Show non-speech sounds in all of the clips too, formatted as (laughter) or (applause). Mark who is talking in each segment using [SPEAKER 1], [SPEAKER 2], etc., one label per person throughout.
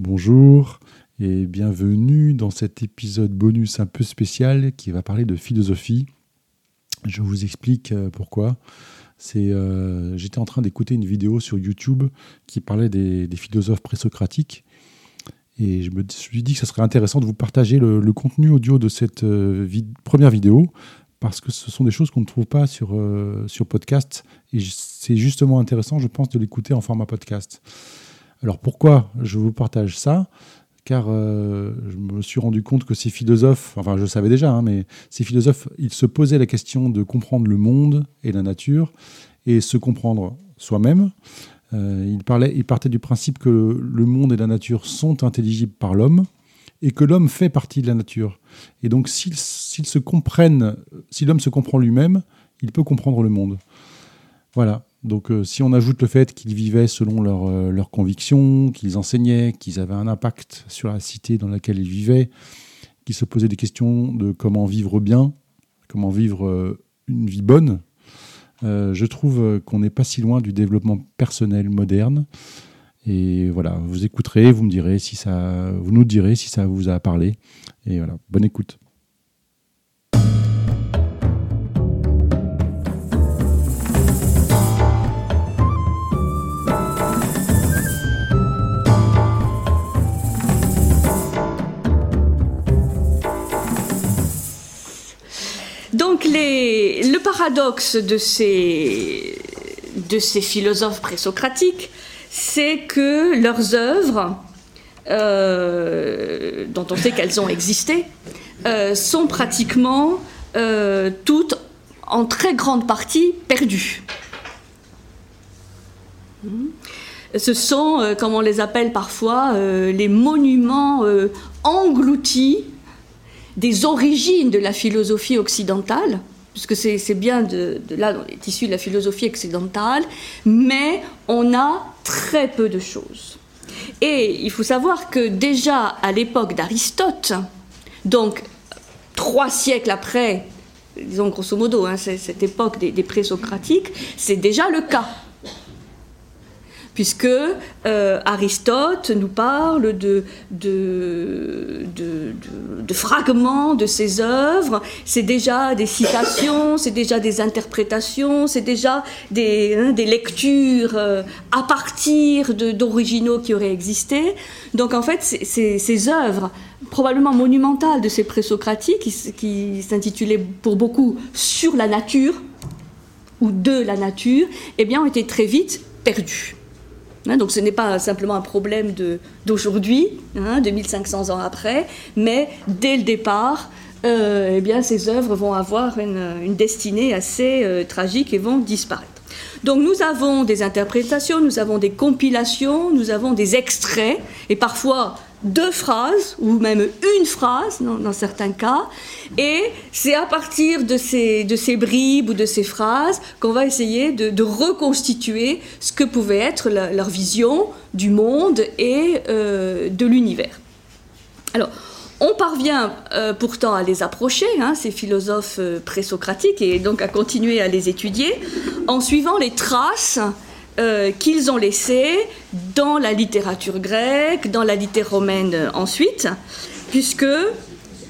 [SPEAKER 1] Bonjour et bienvenue dans cet épisode bonus un peu spécial qui va parler de philosophie. Je vous explique euh, pourquoi. C'est, euh, j'étais en train d'écouter une vidéo sur YouTube qui parlait des, philosophes présocratiques et je me suis dit que ce serait intéressant de vous partager le, contenu audio de cette euh, première vidéo parce que ce sont des choses qu'on ne trouve pas sur, sur podcast et c'est justement intéressant, je pense, de l'écouter en format podcast. Alors pourquoi je vous partage ça? Car euh, je me suis rendu compte que ces philosophes, enfin je le savais déjà, hein, mais ces philosophes, ils se posaient la question de comprendre le monde et la nature et se comprendre soi-même. Euh, ils, parlaient, ils partaient du principe que le monde et la nature sont intelligibles par l'homme et que l'homme fait partie de la nature. Et donc s'ils se comprennent, si l'homme se comprend lui-même, il peut comprendre le monde. Voilà. Donc euh, si on ajoute le fait qu'ils vivaient selon euh, leurs convictions, qu'ils enseignaient, qu'ils avaient un impact sur la cité dans laquelle ils vivaient, qu'ils se posaient des questions de comment vivre bien, comment vivre euh, une vie bonne, je trouve qu'on n'est pas si loin du développement personnel moderne. Et voilà, vous écouterez, vous me direz si ça, vous nous direz si ça vous a parlé. Et voilà, bonne écoute.
[SPEAKER 2] Le paradoxe de ces, de ces philosophes présocratiques, c'est que leurs œuvres, euh, dont on sait qu'elles ont existé, euh, sont pratiquement euh, toutes en très grande partie perdues. Ce sont, comme on les appelle parfois, les monuments engloutis des origines de la philosophie occidentale, puisque c'est bien de, là dont est issue la philosophie occidentale, mais on a très peu de choses. Et il faut savoir que déjà à l'époque d'Aristote, donc trois siècles après, disons grosso modo, hein, cette époque des, des présocratiques, c'est déjà le cas puisque euh, Aristote nous parle de, fragments de ses œuvres, c'est déjà des citations, c'est déjà des interprétations, c'est déjà des, hein, lectures euh, à partir d'originaux qui auraient existé. Donc en fait, ces œuvres probablement monumentales de ces présocratiques, qui, qui s'intitulaient pour beaucoup Sur la nature, ou de la nature, eh bien, ont été très vite perdues. Hein, donc ce n'est pas simplement un problème d'aujourd'hui, hein, 2500 ans après, mais dès le départ, euh, eh ces œuvres vont avoir une, destinée assez euh, tragique et vont disparaître. Donc nous avons des interprétations, nous avons des compilations, nous avons des extraits, et parfois deux phrases, ou même une phrase dans, certains cas, et c'est à partir de ces, de ces bribes ou de ces phrases qu'on va essayer de, reconstituer ce que pouvait être leur vision du monde et euh, de l'univers. Alors, on parvient euh, pourtant à les approcher, hein, ces philosophes euh, présocratiques, et donc à continuer à les étudier, en suivant les traces euh, qu'ils ont laissées dans la littérature grecque, dans la littérature romaine ensuite, puisque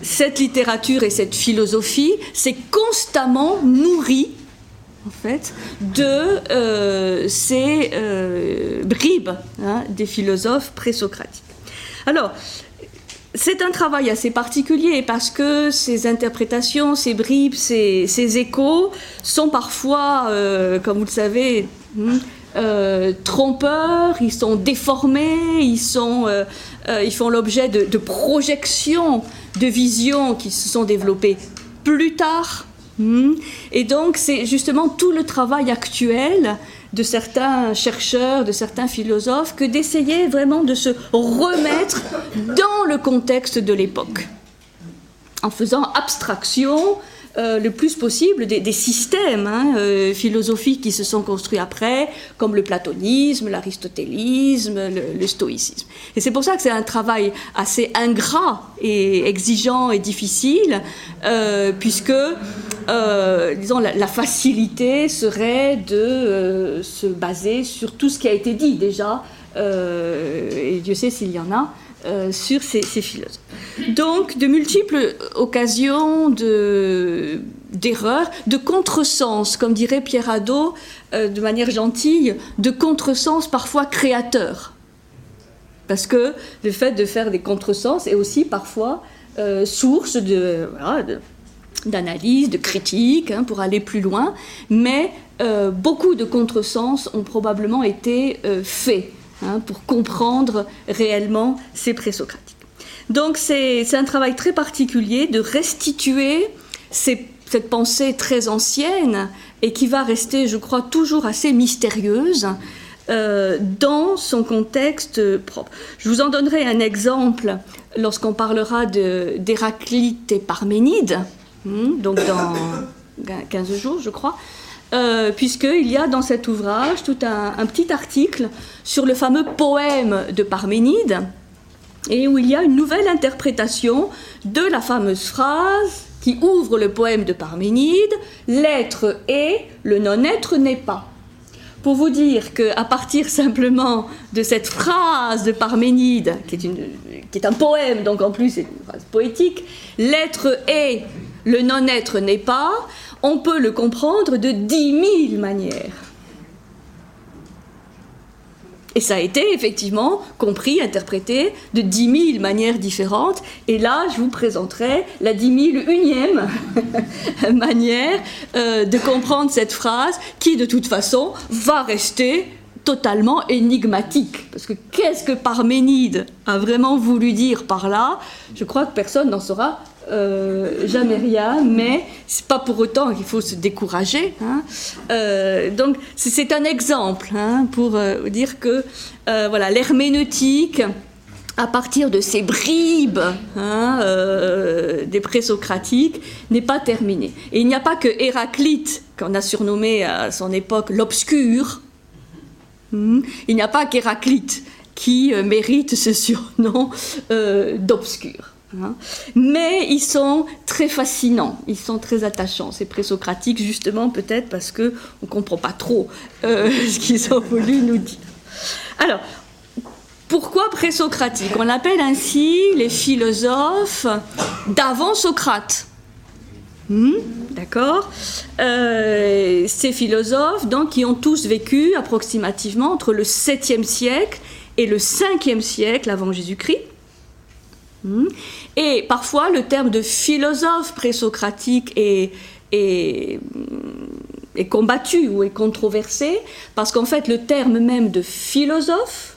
[SPEAKER 2] cette littérature et cette philosophie s'est constamment nourrie en fait, de ces bribes hein, des philosophes présocratiques. Alors, c'est un travail assez particulier parce que ces interprétations, ces bribes, ces, échos sont parfois, euh, comme vous le savez, hmm, euh, trompeurs, ils sont déformés, ils, sont, euh, ils font l'objet de, de, projections, de visions qui se sont développées plus tard. Hmm. Et donc c'est justement tout le travail actuel de certains chercheurs, de certains philosophes, que d'essayer vraiment de se remettre dans le contexte de l'époque, en faisant abstraction euh, le plus possible des, systèmes hein, euh, philosophiques qui se sont construits après, comme le platonisme, l'aristotélisme, le, stoïcisme. Et c'est pour ça que c'est un travail assez ingrat et exigeant et difficile, euh, puisque, disons, la, facilité serait de se baser sur tout ce qui a été dit déjà et Dieu sait s'il y en a, sur ces, philosophes. Donc, de multiples occasions d'erreurs, de, contresens, comme dirait Pierre Hadot, de manière gentille, de contresens parfois créateurs. Parce que le fait de faire des contresens est aussi parfois source de, d'analyse, de critique, hein, pour aller plus loin, mais euh, beaucoup de contresens ont probablement été euh, faits hein, pour comprendre réellement ces présocratiques. Donc c'est un travail très particulier de restituer cette pensée très ancienne et qui va rester, je crois, toujours assez mystérieuse. Euh, dans son contexte propre. Je vous en donnerai un exemple lorsqu'on parlera d'Héraclite et Parménide, Hmm, donc dans (coughs) 15 jours, je crois, euh, puisqu'il y a dans cet ouvrage tout un, petit article sur le fameux poème de Parménide, et où il y a une nouvelle interprétation de la fameuse phrase qui ouvre le poème de Parménide L'être est, le non-être n'est pas. Pour vous dire qu'à partir simplement de cette phrase de Parménide, qui est, une, qui est un poème, donc en plus c'est une phrase poétique, l'être est, le non-être n'est pas, on peut le comprendre de dix mille manières. Et ça a été effectivement compris, interprété de dix mille manières différentes. Et là, je vous présenterai la dix mille unième (laughs) manière euh, de comprendre cette phrase qui, de toute façon, va rester totalement énigmatique. Parce que qu'est-ce que Parménide a vraiment voulu dire par là? Je crois que personne n'en saura euh, jamais rien, mais c'est pas pour autant qu'il faut se décourager. Hein. Euh, donc c'est un exemple hein, pour euh, dire que voilà l'herméneutique à partir de ces bribes hein, des présocratiques n'est pas terminée. Et il n'y a pas que Héraclite qu'on a surnommé à son époque l'obscur. Hmm. Il n'y a pas qu'Héraclite qui mérite ce surnom d'obscur. Hein. Mais ils sont très fascinants, ils sont très attachants, ces présocratiques, justement peut-être parce qu'on ne comprend pas trop euh, (laughs) ce qu'ils ont voulu nous dire. Alors, pourquoi présocratique? On appelle ainsi les philosophes d'avant Socrate. Hmm, d'accord? Euh, Ces philosophes, donc, qui ont tous vécu approximativement entre le 7e siècle et le 5e siècle avant Jésus-Christ. Hmm? Et parfois, le terme de philosophe présocratique est, est, est combattu ou est controversé, parce qu'en fait, le terme même de philosophe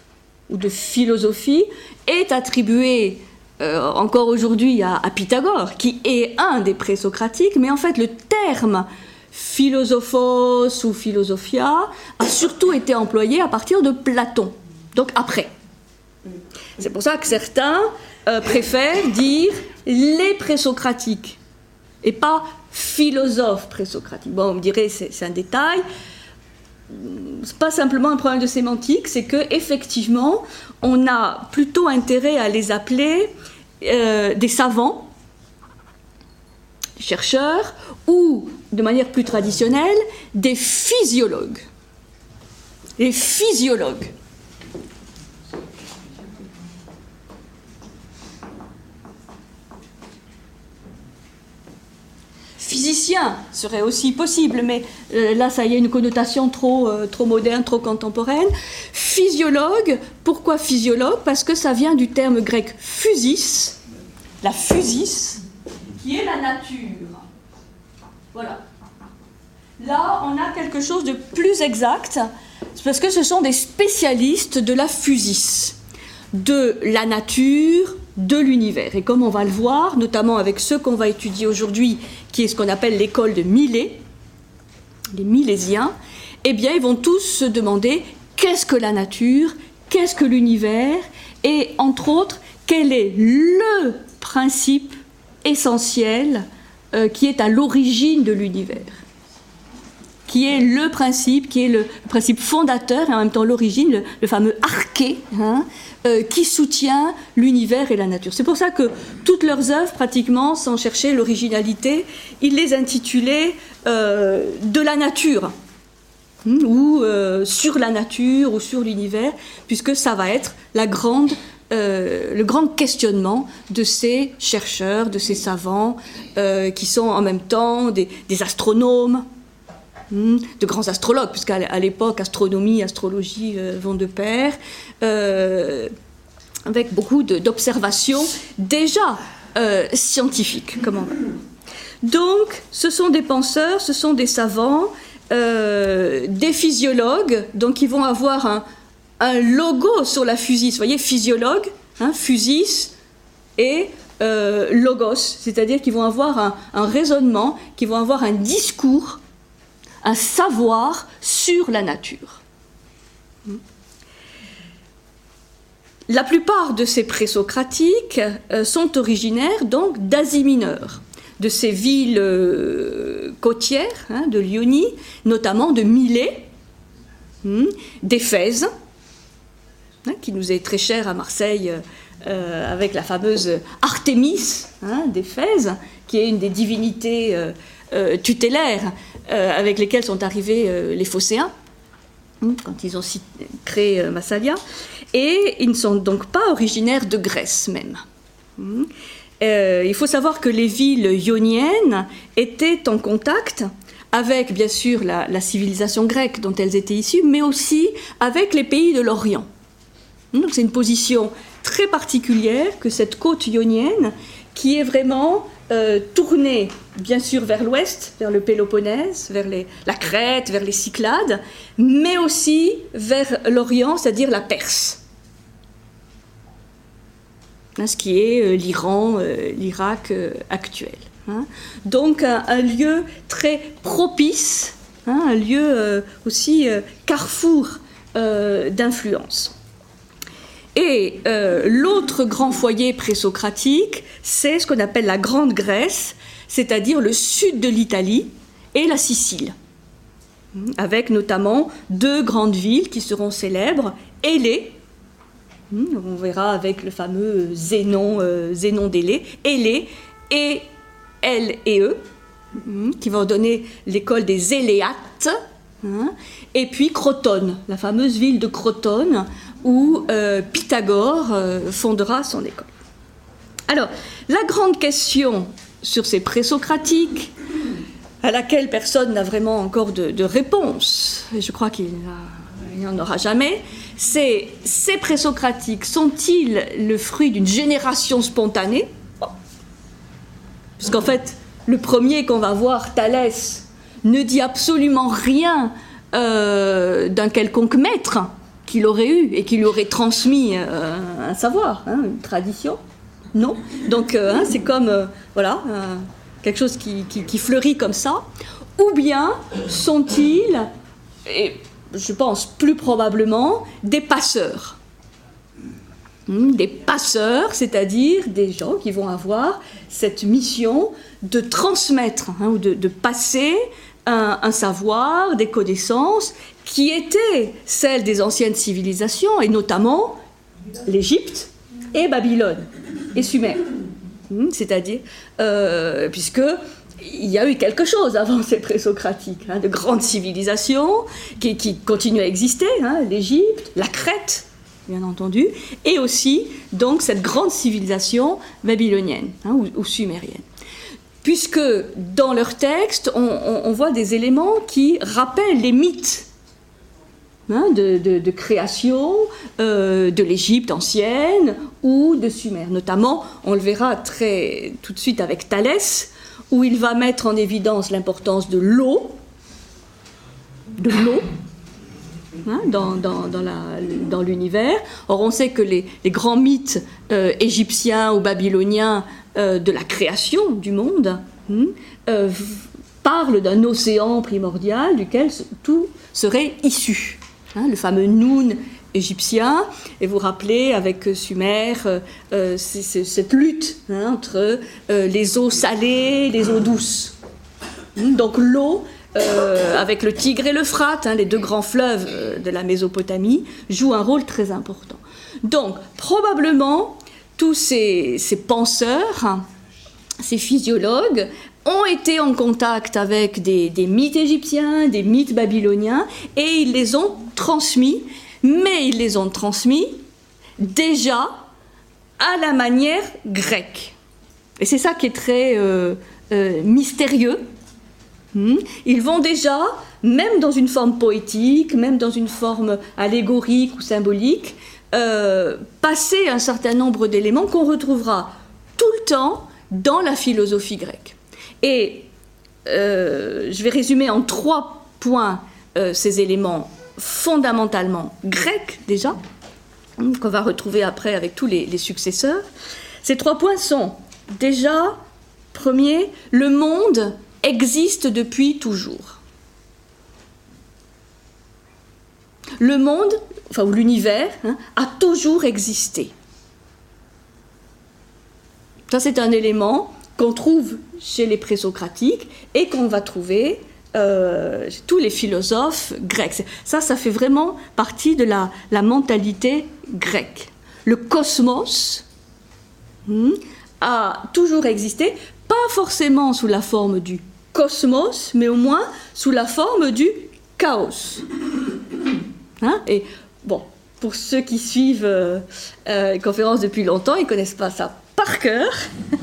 [SPEAKER 2] ou de philosophie est attribué euh, encore aujourd'hui à, Pythagore, qui est un des présocratiques, mais en fait, le terme philosophos ou philosophia a surtout été employé à partir de Platon, donc après. C'est pour ça que certains euh, préfère dire les présocratiques et pas philosophes présocratiques. Bon, on me dirait c'est un détail. C'est pas simplement un problème de sémantique, c'est que effectivement, on a plutôt intérêt à les appeler euh, des savants, des chercheurs, ou de manière plus traditionnelle, des physiologues. Les physiologues. Physicien serait aussi possible, mais euh, là, ça y est, une connotation trop, euh, trop moderne, trop contemporaine. Physiologue, pourquoi physiologue? Parce que ça vient du terme grec physis, la physis, qui est la nature. Voilà. Là, on a quelque chose de plus exact, parce que ce sont des spécialistes de la physis, de la nature, de l'univers. Et comme on va le voir, notamment avec ceux qu'on va étudier aujourd'hui, qui est ce qu'on appelle l'école de Millet, les Milésiens, eh bien, ils vont tous se demander qu'est-ce que la nature, qu'est-ce que l'univers, et entre autres, quel est le principe essentiel euh, qui est à l'origine de l'univers qui est le principe, qui est le, principe fondateur et en même temps l'origine, le, fameux arché, hein, euh, qui soutient l'univers et la nature. C'est pour ça que toutes leurs œuvres, pratiquement, sans chercher l'originalité, ils les intitulaient euh, de la nature. hmm, ou sur la nature ou sur l'univers, puisque ça va être la grande le grand questionnement de ces chercheurs, de ces savants, qui sont en même temps des, astronomes, de grands astrologues, puisqu'à l'époque, astronomie, astrologie vont de pair, avec beaucoup d'observations déjà scientifiques. Comment donc, ce sont des penseurs, ce sont des savants, euh, des physiologues, donc ils vont avoir un, logo sur la fusis. Vous voyez, physiologue, hein, fusis et euh, logos, c'est-à-dire qu'ils vont avoir un, un, raisonnement, qu'ils vont avoir un discours, un savoir sur la nature. La plupart de ces présocratiques euh, sont originaires donc d'Asie mineure de ces villes euh, côtières hein, de Lyonie, notamment de Milet, hmm, d'Éphèse, hein, qui nous est très cher à Marseille euh, avec la fameuse Artémis hein, d'Éphèse, qui est une des divinités tutélaires avec lesquelles sont arrivés les Phocéens hmm, quand ils ont créé Massalia, et ils ne sont donc pas originaires de Grèce même. Euh, il faut savoir que les villes ioniennes étaient en contact avec, bien sûr, la, civilisation grecque dont elles étaient issues, mais aussi avec les pays de l'Orient. C'est une position très particulière que cette côte ionienne, qui est vraiment euh, tournée, bien sûr, vers l'ouest, vers le Péloponnèse, vers la Crète, vers les Cyclades, mais aussi vers l'Orient, c'est-à-dire la Perse. Hein, ce qui est euh, l'Iran, euh, l'Irak euh, actuel. Hein. Donc un, lieu très propice, hein, un lieu aussi carrefour d'influence. Et l'autre grand foyer présocratique, c'est ce qu'on appelle la Grande Grèce, c'est-à-dire le sud de l'Italie et la Sicile, avec notamment deux grandes villes qui seront célèbres, Élée, Hmm, on verra avec le fameux Zénon, euh, Zénon d'Élé, Élé et L et E, hmm, qui vont donner l'école des Éléates, hein, et puis Crotone, la fameuse ville de Crotone, où euh, Pythagore euh, fondera son école. Alors, la grande question sur ces présocratiques, à laquelle personne n'a vraiment encore de, réponse, et je crois qu'il n'y en aura jamais, c'est ces présocratiques sont-ils le fruit d'une génération spontanée? Puisqu'en fait, le premier qu'on va voir, Thalès, ne dit absolument rien euh, d'un quelconque maître qu'il aurait eu et qui lui aurait transmis euh, un savoir, hein, une tradition. Non. Donc euh, hein, c'est comme voilà quelque chose qui, fleurit comme ça. Ou bien sont-ils je pense plus probablement, des passeurs. Hmm, des passeurs, c'est-à-dire des gens qui vont avoir cette mission de transmettre hein, ou de, passer un, savoir, des connaissances qui étaient celles des anciennes civilisations, et notamment l'Égypte et Babylone et Sumer. Hmm, c'est-à-dire, euh, puisque il y a eu quelque chose avant ces présocratiques, hein, de grandes civilisations qui, continuent à exister, hein, l'Égypte, la Crète, bien entendu, et aussi donc cette grande civilisation babylonienne hein, ou, sumérienne. Puisque dans leurs textes, on, voit des éléments qui rappellent les mythes de, création euh, de l'Égypte ancienne ou de Sumer. Notamment, on le verra très tout de suite avec Thalès, où il va mettre en évidence l'importance de l'eau, de l'eau, hein, dans, l'univers. Or, on sait que les, grands mythes euh, égyptiens ou babyloniens euh, de la création du monde hein, parlent d'un océan primordial duquel tout serait issu. Hein, le fameux Noun égyptien, et vous rappelez avec Sumer euh, euh, cette lutte hein, entre euh, les eaux salées, les eaux douces. Hmm, donc l'eau, avec le Tigre et l'Euphrate, hein, les deux grands fleuves de la Mésopotamie, joue un rôle très important. Donc probablement tous ces, penseurs, ces physiologues, ont été en contact avec des, mythes égyptiens, des mythes babyloniens, et ils les ont transmis, mais ils les ont transmis déjà à la manière grecque. Et c'est ça qui est très euh, euh, mystérieux. Hmm? Ils vont déjà, même dans une forme poétique, même dans une forme allégorique ou symbolique, euh, passer un certain nombre d'éléments qu'on retrouvera tout le temps dans la philosophie grecque. Et je vais résumer en trois points ces éléments fondamentalement grecs déjà, hmm, qu'on va retrouver après avec tous les successeurs. Ces trois points sont Déjà, premier, le monde existe depuis toujours. Le monde, enfin ou l'univers, hein, a toujours existé. Ça, c'est un élément qu'on trouve chez les présocratiques et qu'on va trouver euh, tous les philosophes grecs. Ça, ça fait vraiment partie de la, mentalité grecque. Le cosmos, hmm, a toujours existé, pas forcément sous la forme du cosmos, mais au moins sous la forme du chaos. Hein Et bon, pour ceux qui suivent euh, euh, les conférences depuis longtemps, ils connaissent pas ça par cœur.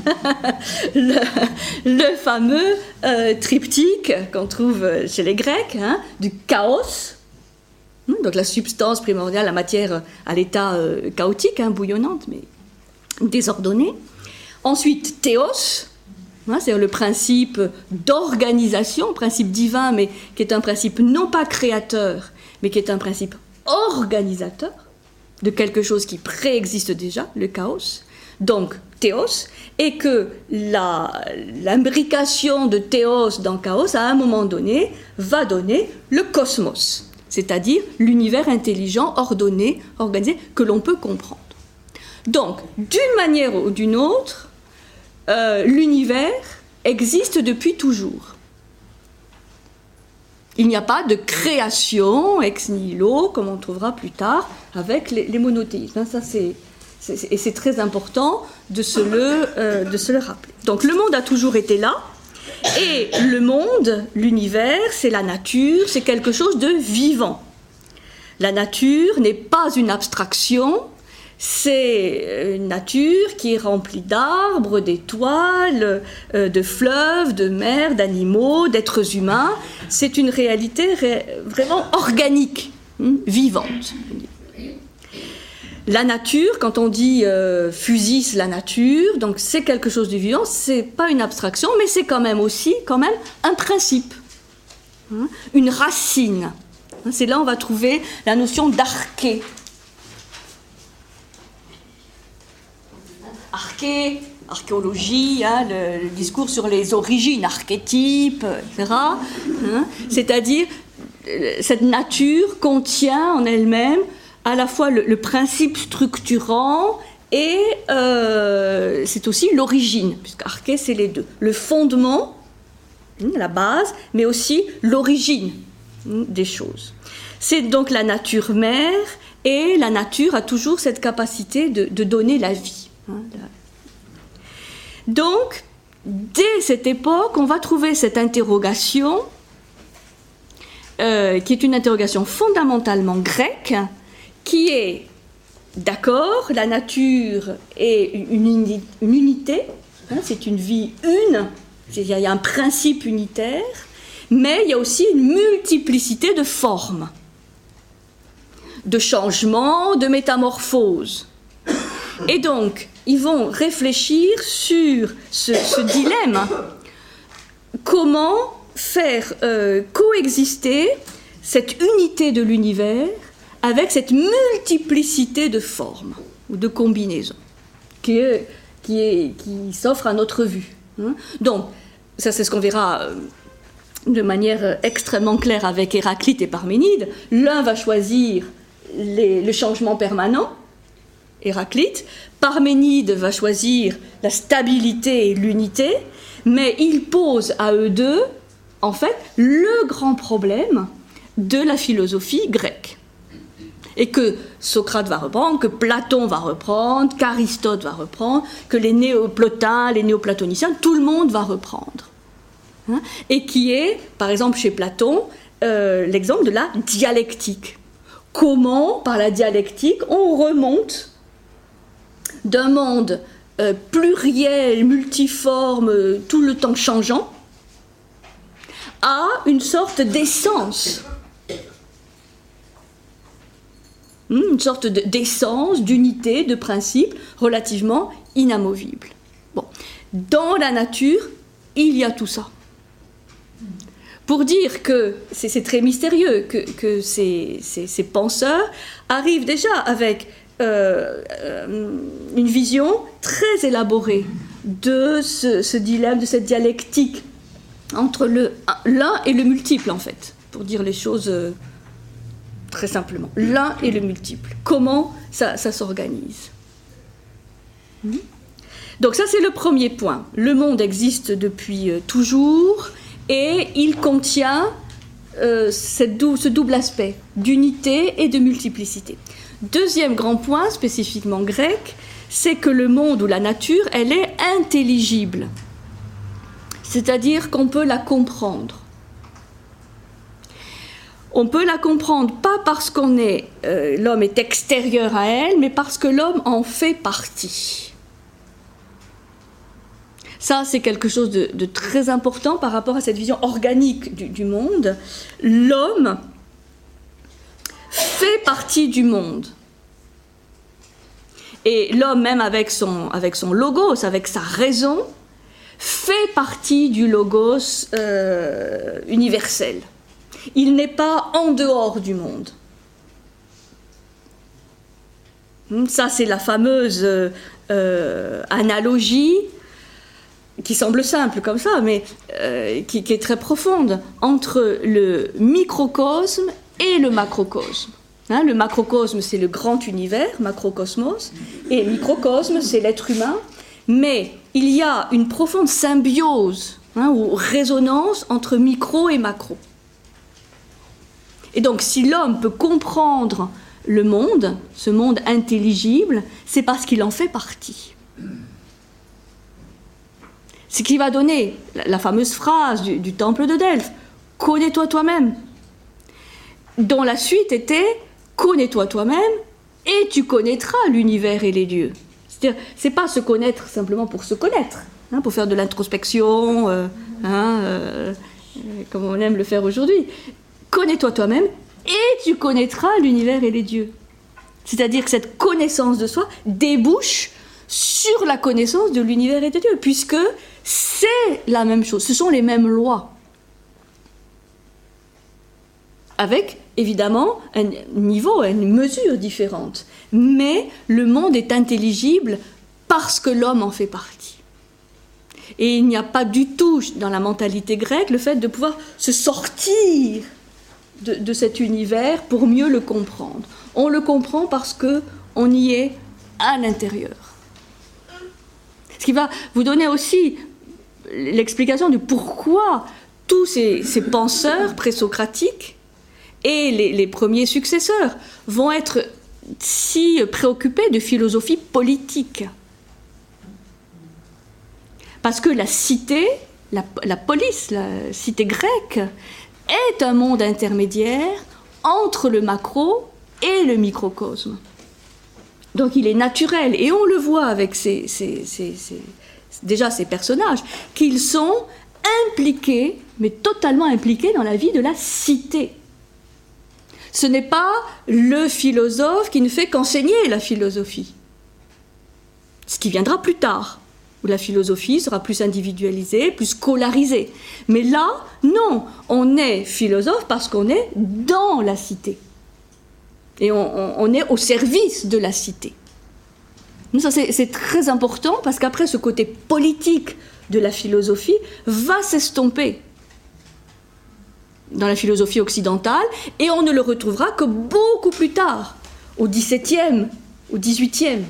[SPEAKER 2] (laughs) le, fameux euh, triptyque qu'on trouve chez les Grecs, hein, du chaos, hein, donc la substance primordiale, la matière à l'état chaotique, hein, bouillonnante, mais désordonnée. Ensuite, théos, hein, c'est le principe d'organisation, principe divin, mais qui est un principe non pas créateur, mais qui est un principe organisateur de quelque chose qui préexiste déjà, le chaos. Donc, théos, et que l'imbrication de théos dans chaos, à un moment donné, va donner le cosmos, c'est-à-dire l'univers intelligent, ordonné, organisé, que l'on peut comprendre. Donc, d'une manière ou d'une autre, euh, l'univers existe depuis toujours. Il n'y a pas de création ex nihilo, comme on trouvera plus tard avec les, monothéismes. Hein, ça, c'est, et c'est très important de se, le, euh, de se le rappeler. Donc le monde a toujours été là, et le monde, l'univers, c'est la nature, c'est quelque chose de vivant. La nature n'est pas une abstraction, c'est une nature qui est remplie d'arbres, d'étoiles, euh, de fleuves, de mers, d'animaux, d'êtres humains. C'est une réalité vraiment organique, hein, vivante. La nature, quand on dit euh, la nature, donc c'est quelque chose de vivant, c'est pas une abstraction, mais c'est quand même aussi quand même un principe, hein, une racine. C'est là où on va trouver la notion d'arché, arché, archéologie, hein, le, discours sur les origines, archétypes, etc. Hein. C'est-à-dire, euh, cette nature contient en elle-même à la fois le, principe structurant et euh, c'est aussi l'origine, puisque arché c'est les deux. Le fondement, hein, la base, mais aussi l'origine des choses. C'est donc la nature mère et la nature a toujours cette capacité de donner la vie. Hein, Donc, dès cette époque, on va trouver cette interrogation, euh, qui est une interrogation fondamentalement grecque, qui est, d'accord, la nature est une, unité, hein, c'est une vie une, il y a un principe unitaire, mais il y a aussi une multiplicité de formes, de changements, de métamorphoses. Et donc, ils vont réfléchir sur ce, dilemme. Comment faire euh, coexister cette unité de l'univers avec cette multiplicité de formes ou de combinaisons qui, qui, qui à notre vue. Hein. Donc, ça c'est ce qu'on verra euh, de manière extrêmement claire avec Héraclite et Parménide. L'un va choisir le changement permanent, Héraclite. Parménide va choisir la stabilité et l'unité, mais il pose à eux deux, en fait, le grand problème de la philosophie grecque. Et que Socrate va reprendre, que Platon va reprendre, qu'Aristote va reprendre, que les néoplotins, les néoplatoniciens, tout le monde va reprendre. hein, et qui est, par exemple chez Platon, euh, l'exemple de la dialectique. Comment, par la dialectique, on remonte d'un monde euh, pluriel, multiforme, tout le temps changeant, à une sorte d'essence. Hmm, une sorte d'essence, d'unité, de principe relativement inamovible. Dans la nature, il y a tout ça. Pour dire que c'est très mystérieux, que, ces, penseurs arrivent déjà avec euh, euh, une vision très élaborée de ce, dilemme, de cette dialectique entre l'un et le multiple, en fait, pour dire les choses euh, très simplement. L'un et le multiple. Comment ça, s'organise hmm? Donc ça, c'est le premier point. Le monde existe depuis toujours et il contient ce double aspect d'unité et de multiplicité. Deuxième grand point, spécifiquement grec, c'est que le monde ou la nature, elle est intelligible. C'est-à-dire qu'on peut la comprendre. On peut la comprendre pas parce qu'on est euh, l'homme est extérieur à elle, mais parce que l'homme en fait partie. Ça, c'est quelque chose de, très important par rapport à cette vision organique du monde. L'homme fait partie du monde. Et l'homme, même avec son, logos, avec sa raison, fait partie du logos euh, universel. Il n'est pas en dehors du monde. Hmm, ça, c'est la fameuse euh, analogie qui semble simple comme ça, mais euh, qui, est très profonde, entre le microcosme et le macrocosme. Hein, le macrocosme, c'est le grand univers, macrocosmos, et microcosme, c'est l'être humain. Mais il y a une profonde symbiose hein, ou résonance entre micro et macro. Et donc, si l'homme peut comprendre le monde, ce monde intelligible, c'est parce qu'il en fait partie. Ce qui va donner la fameuse phrase du, temple de Delphes Connais-toi toi-même. Dont la suite était Connais-toi toi-même et tu connaîtras l'univers et les dieux. C'est-à-dire, c'est pas se connaître simplement pour se connaître, hein, pour faire de l'introspection, euh, hein, euh, comme on aime le faire aujourd'hui. Connais-toi toi-même et tu connaîtras l'univers et les dieux. C'est-à-dire que cette connaissance de soi débouche sur la connaissance de l'univers et de Dieu, puisque c'est la même chose, ce sont les mêmes lois. Avec évidemment un niveau, une mesure différente. Mais le monde est intelligible parce que l'homme en fait partie. Et il n'y a pas du tout dans la mentalité grecque le fait de pouvoir se sortir de, cet univers pour mieux le comprendre. On le comprend parce que on y est à l'intérieur. Ce qui va vous donner aussi l'explication du pourquoi tous ces, penseurs présocratiques et les, premiers successeurs vont être si préoccupés de philosophie politique. Parce que la cité, la police, la cité grecque, est un monde intermédiaire entre le macro et le microcosme. Donc il est naturel, et on le voit avec ces, déjà ces personnages, qu'ils sont impliqués, mais totalement impliqués dans la vie de la cité. Ce n'est pas le philosophe qui ne fait qu'enseigner la philosophie, ce qui viendra plus tard, où la philosophie sera plus individualisée, plus scolarisée. Mais là, non, on est philosophe parce qu'on est dans la cité. Et on, est au service de la cité. Ça, c'est très important parce qu'après, ce côté politique de la philosophie va s'estomper dans la philosophie occidentale et on ne le retrouvera que beaucoup plus tard, au XVIIe, au XVIIIe.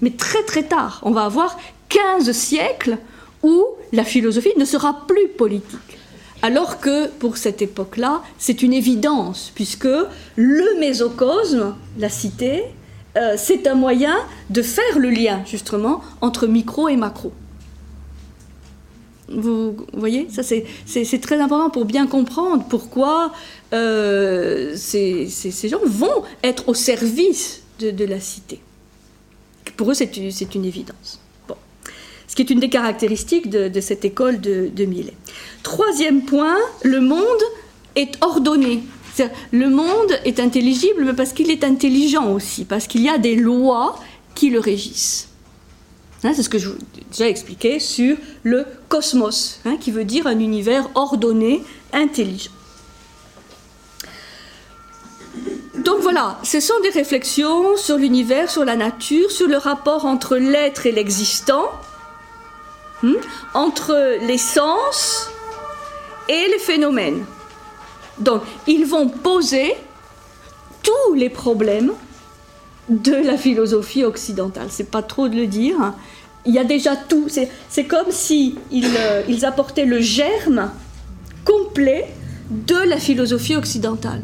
[SPEAKER 2] Mais très très tard, on va avoir 15 siècles où la philosophie ne sera plus politique. Alors que pour cette époque-là, c'est une évidence, puisque le mésocosme, la cité, euh, c'est un moyen de faire le lien justement entre micro et macro. Vous voyez, ça c'est très important pour bien comprendre pourquoi euh, ces, gens vont être au service de, la cité. Pour eux, c'est une, évidence. Bon. Ce qui est une des caractéristiques de, cette école de, Millet. Troisième point, le monde est ordonné. le monde est intelligible parce qu'il est intelligent aussi, parce qu'il y a des lois qui le régissent. Hein, c'est ce que je vous ai déjà expliqué sur le cosmos, hein, qui veut dire un univers ordonné, intelligent. Donc voilà, ce sont des réflexions sur l'univers, sur la nature, sur le rapport entre l'être et l'existant, hein, entre les sens et les phénomènes. Donc, ils vont poser tous les problèmes de la philosophie occidentale. C'est pas trop de le dire. Hein. Il y a déjà tout. C'est comme si euh, ils, apportaient le germe complet de la philosophie occidentale.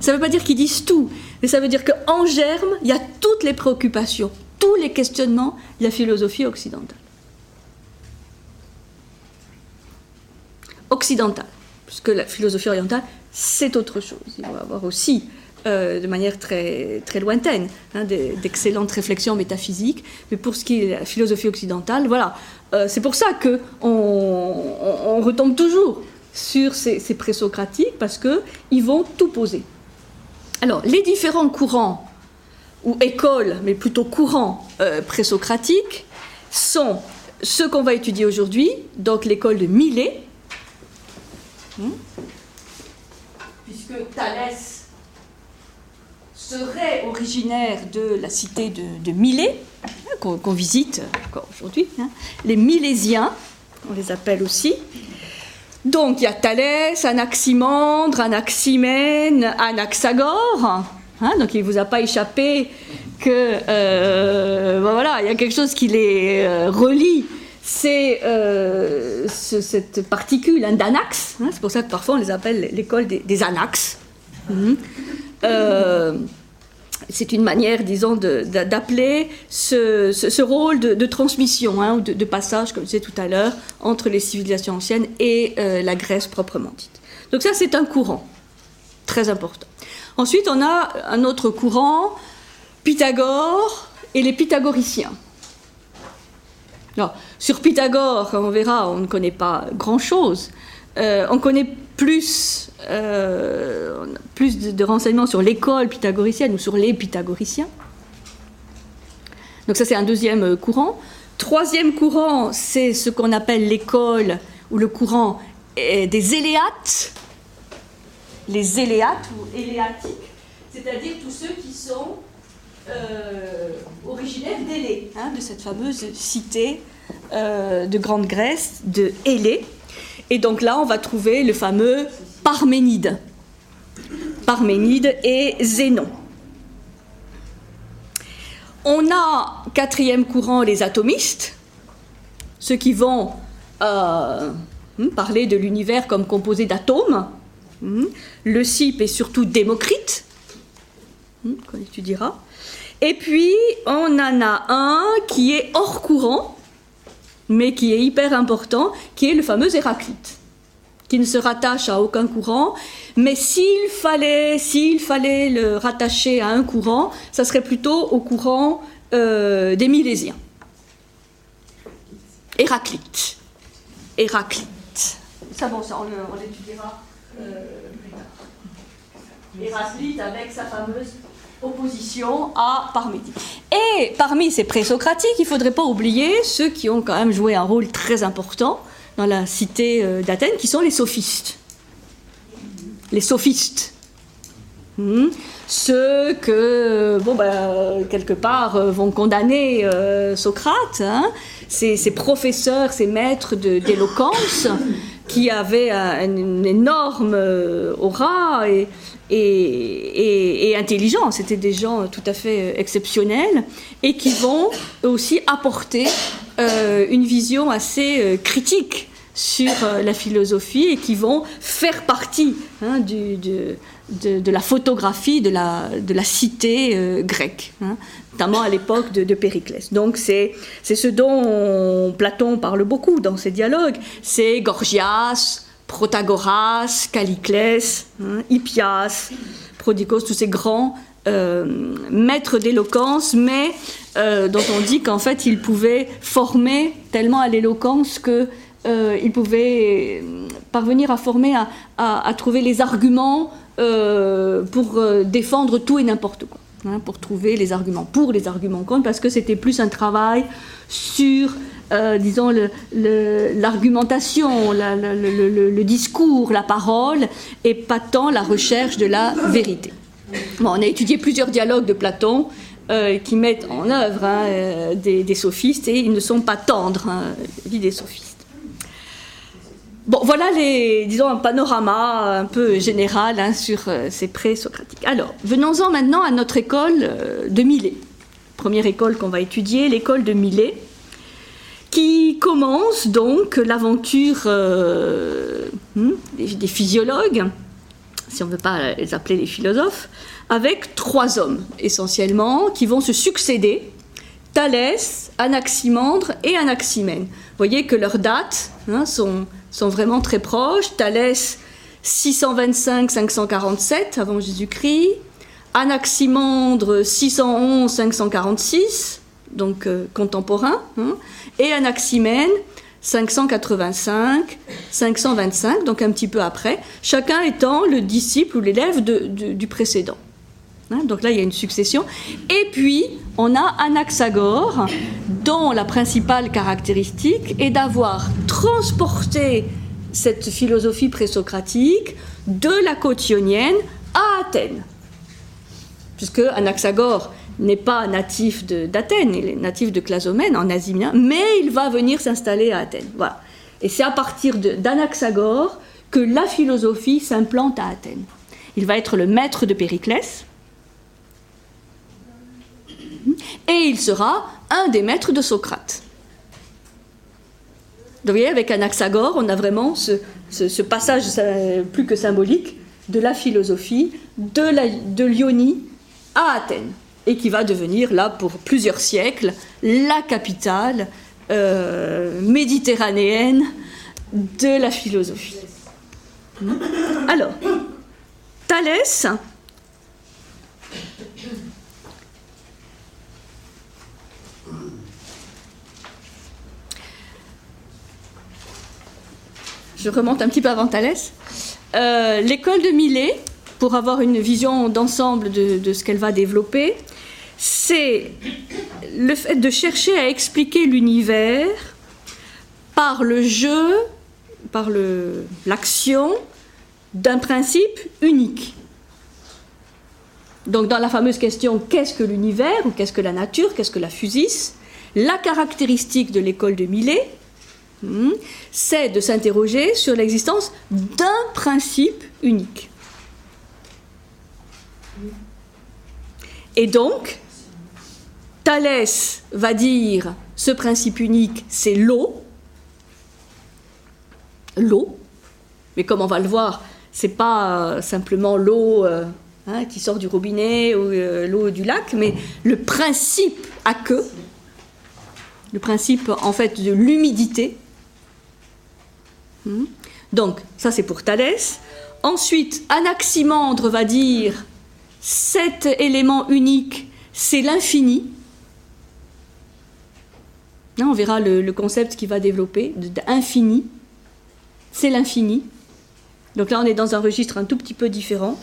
[SPEAKER 2] Ça ne veut pas dire qu'ils disent tout, mais ça veut dire qu'en germe, il y a toutes les préoccupations, tous les questionnements de la philosophie occidentale. Occidentale, puisque la philosophie orientale, c'est autre chose. Il va avoir aussi euh, de manière très, très lointaine, hein, d'excellentes réflexions métaphysiques. Mais pour ce qui est de la philosophie occidentale, voilà, euh, c'est pour ça qu'on on, retombe toujours sur ces, ces présocratiques, parce qu'ils vont tout poser. Alors, les différents courants, ou écoles, mais plutôt courants euh, présocratiques, sont ceux qu'on va étudier aujourd'hui, donc l'école de Milet, hmm, puisque Thalès serait originaire de la cité de, Milet, hein, qu'on visite encore aujourd'hui, hein. les Milésiens, on les appelle aussi. Donc il y a Thalès, Anaximandre, Anaximène, Anaxagore. Hein, donc il ne vous a pas échappé que euh, ben voilà, il y a quelque chose qui les euh, relie. C'est euh, cette particule d'anax. c'est pour ça que parfois on les appelle l'école des, anax. Mhm. C'est une manière, disons, d'appeler ce, rôle de, transmission, hein, de, passage, comme je disais tout à l'heure, entre les civilisations anciennes et euh, la Grèce proprement dite. Donc ça, c'est un courant très important. Ensuite, on a un autre courant, Pythagore et les pythagoriciens. Alors, sur Pythagore, on verra, on ne connaît pas grand-chose. Euh, on connaît plus, euh, de, renseignements sur l'école pythagoricienne ou sur les pythagoriciens. Donc ça c'est un deuxième euh, courant. Troisième courant, c'est ce qu'on appelle l'école ou le courant des éléates, les éléates ou éléatiques, c'est-à-dire tous ceux qui sont originaires d'Élé, hein, de cette fameuse cité de Grande Grèce, de Élé. Et donc là, on va trouver le fameux Parménide. Parménide et Zénon. On a, quatrième courant, les atomistes, ceux qui vont euh, hmm, parler de l'univers comme composé d'atomes. Hmm. Le CIP est surtout Démocrite, hmm, qu'on étudiera. Et puis, on en a un qui est hors courant, mais qui est hyper important, qui est le fameux Héraclite, qui ne se rattache à aucun courant, mais s'il fallait, le rattacher à un courant, ça serait plutôt au courant euh, des Milésiens. Héraclite. Héraclite. Ça, bon, ça, on, l'étudiera euh, plus tard. Héraclite avec sa fameuse opposition à Parménide. Et parmi ces présocratiques, il ne faudrait pas oublier ceux qui ont quand même joué un rôle très important dans la cité euh, d'Athènes, qui sont les sophistes. Les sophistes. Hmm. Ceux que, bon, ben, quelque part, euh, vont condamner euh, Socrate, hein. ces, professeurs, ces maîtres d'éloquence, qui avaient une énorme aura et, et, intelligents. C'était des gens tout à fait euh, exceptionnels et qui vont aussi apporter euh, une vision assez euh, critique sur la philosophie et qui vont faire partie hein, de, la photographie de la, cité grecque, hein, notamment à l'époque de, de, Périclès. Donc c'est ce dont Platon parle beaucoup dans ses dialogues, c'est Gorgias, Protagoras, Caliclès, hein, Hippias, Prodicos, tous ces grands euh, maîtres d'éloquence, mais dont on dit qu'en fait ils pouvaient former tellement à l'éloquence que euh, il pouvait parvenir à former, à, trouver les arguments euh, pour euh, défendre tout et n'importe quoi, hein, pour trouver les arguments pour, les arguments contre, parce que c'était plus un travail sur, disons, l'argumentation, le, discours, la parole, et pas tant la recherche de la vérité. on a étudié plusieurs dialogues de Platon. qui mettent en œuvre hein, des, sophistes et ils ne sont pas tendres, hein, des sophistes. Bon, voilà disons, un panorama un peu général hein, sur euh, ces pré-socratiques. Alors, venons-en maintenant à notre école euh, de Milet. Première école qu'on va étudier, l'école de Milet, qui commence donc l'aventure euh, hmm, des, physiologues, si on ne veut pas les appeler les philosophes, avec trois hommes essentiellement qui vont se succéder Thalès, Anaximandre et Anaximène. Vous voyez que leurs dates hein, sont vraiment très proches. Thalès 625-547 avant Jésus-Christ, Anaximandre 611-546, donc euh, contemporain, hein, et Anaximène 585-525, donc un petit peu après, chacun étant le disciple ou l'élève du précédent. Hein, donc là, il y a une succession. Et puis, on a Anaxagore, dont la principale caractéristique est d'avoir transporté cette philosophie présocratique de la côte ionienne à Athènes. Puisque Anaxagore n'est pas natif d'Athènes, il est natif de Clazomène en Asie mineure, mais il va venir s'installer à Athènes. Voilà. Et c'est à partir d'Anaxagore que la philosophie s'implante à Athènes. Il va être le maître de Périclès, et il sera un des maîtres de Socrate. vous voyez, avec Anaxagore, on a vraiment ce, passage plus que symbolique de la philosophie de, la, de l'Ionie à Athènes, et qui va devenir, là, pour plusieurs siècles, la capitale euh, méditerranéenne de la philosophie. Alors, Thalès, je remonte un petit peu avant Thalès. Euh, l'école de Millet, pour avoir une vision d'ensemble de, ce qu'elle va développer, c'est le fait de chercher à expliquer l'univers par le jeu, par l'action d'un principe unique. Donc dans la fameuse question qu'est-ce que l'univers ou qu'est-ce que la nature, qu'est-ce que la physis, la caractéristique de l'école de Millet, Hmm, c'est de s'interroger sur l'existence d'un principe unique. Et donc, Thalès va dire ce principe unique, c'est l'eau. L'eau. Mais comme on va le voir, c'est pas euh, simplement l'eau euh, hein, qui sort du robinet ou euh, l'eau du lac, mais le principe à que, le principe en fait de l'humidité, Hmm. Donc, ça c'est pour Thalès. Ensuite, Anaximandre va dire cet élément unique, c'est l'infini. On verra le, concept qu'il va développer, d'infini. C'est l'infini. Donc là, on est dans un registre un tout petit peu différent.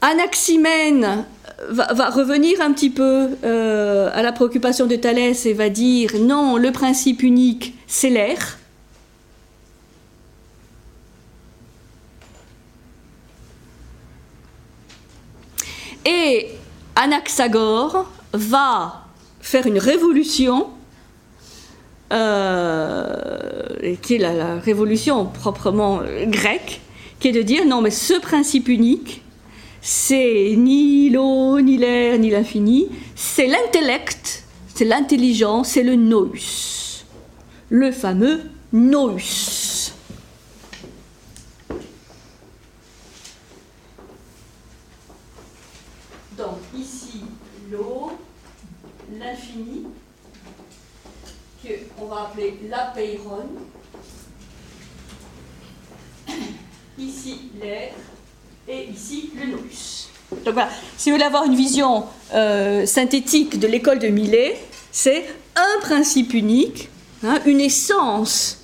[SPEAKER 2] Anaximène va, revenir un petit peu euh, à la préoccupation de Thalès et va dire non, le principe unique, c'est l'air. Et Anaxagore va faire une révolution, euh, qui est la, révolution proprement grecque, qui est de dire non, mais ce principe unique, c'est ni l'eau, ni l'air, ni l'infini, c'est l'intellect, c'est l'intelligence, c'est le nous, le fameux nous. Donc ici l'eau, qu'on va appeler l'apeiron. Ici l'air et ici le nous. Donc voilà, si vous voulez avoir une vision euh, synthétique de l'école de Millet, c'est un principe unique, hein, une essence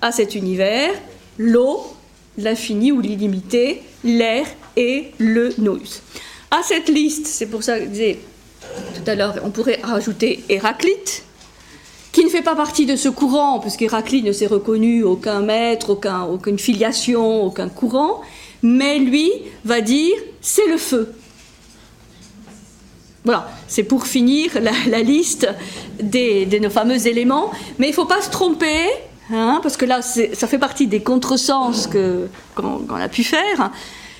[SPEAKER 2] à cet univers, l'eau, l'infini ou l'illimité, l'air et le nous. À cette liste, c'est pour ça que je disais tout à l'heure, on pourrait rajouter Héraclite, qui ne fait pas partie de ce courant, puisqu'Héraclite ne s'est reconnu aucun maître, aucun, aucune filiation, aucun courant, mais lui va dire c'est le feu. Voilà, c'est pour finir la, liste des, de nos fameux éléments, mais il ne faut pas se tromper, hein, parce que là, ça fait partie des contresens qu'on a pu faire.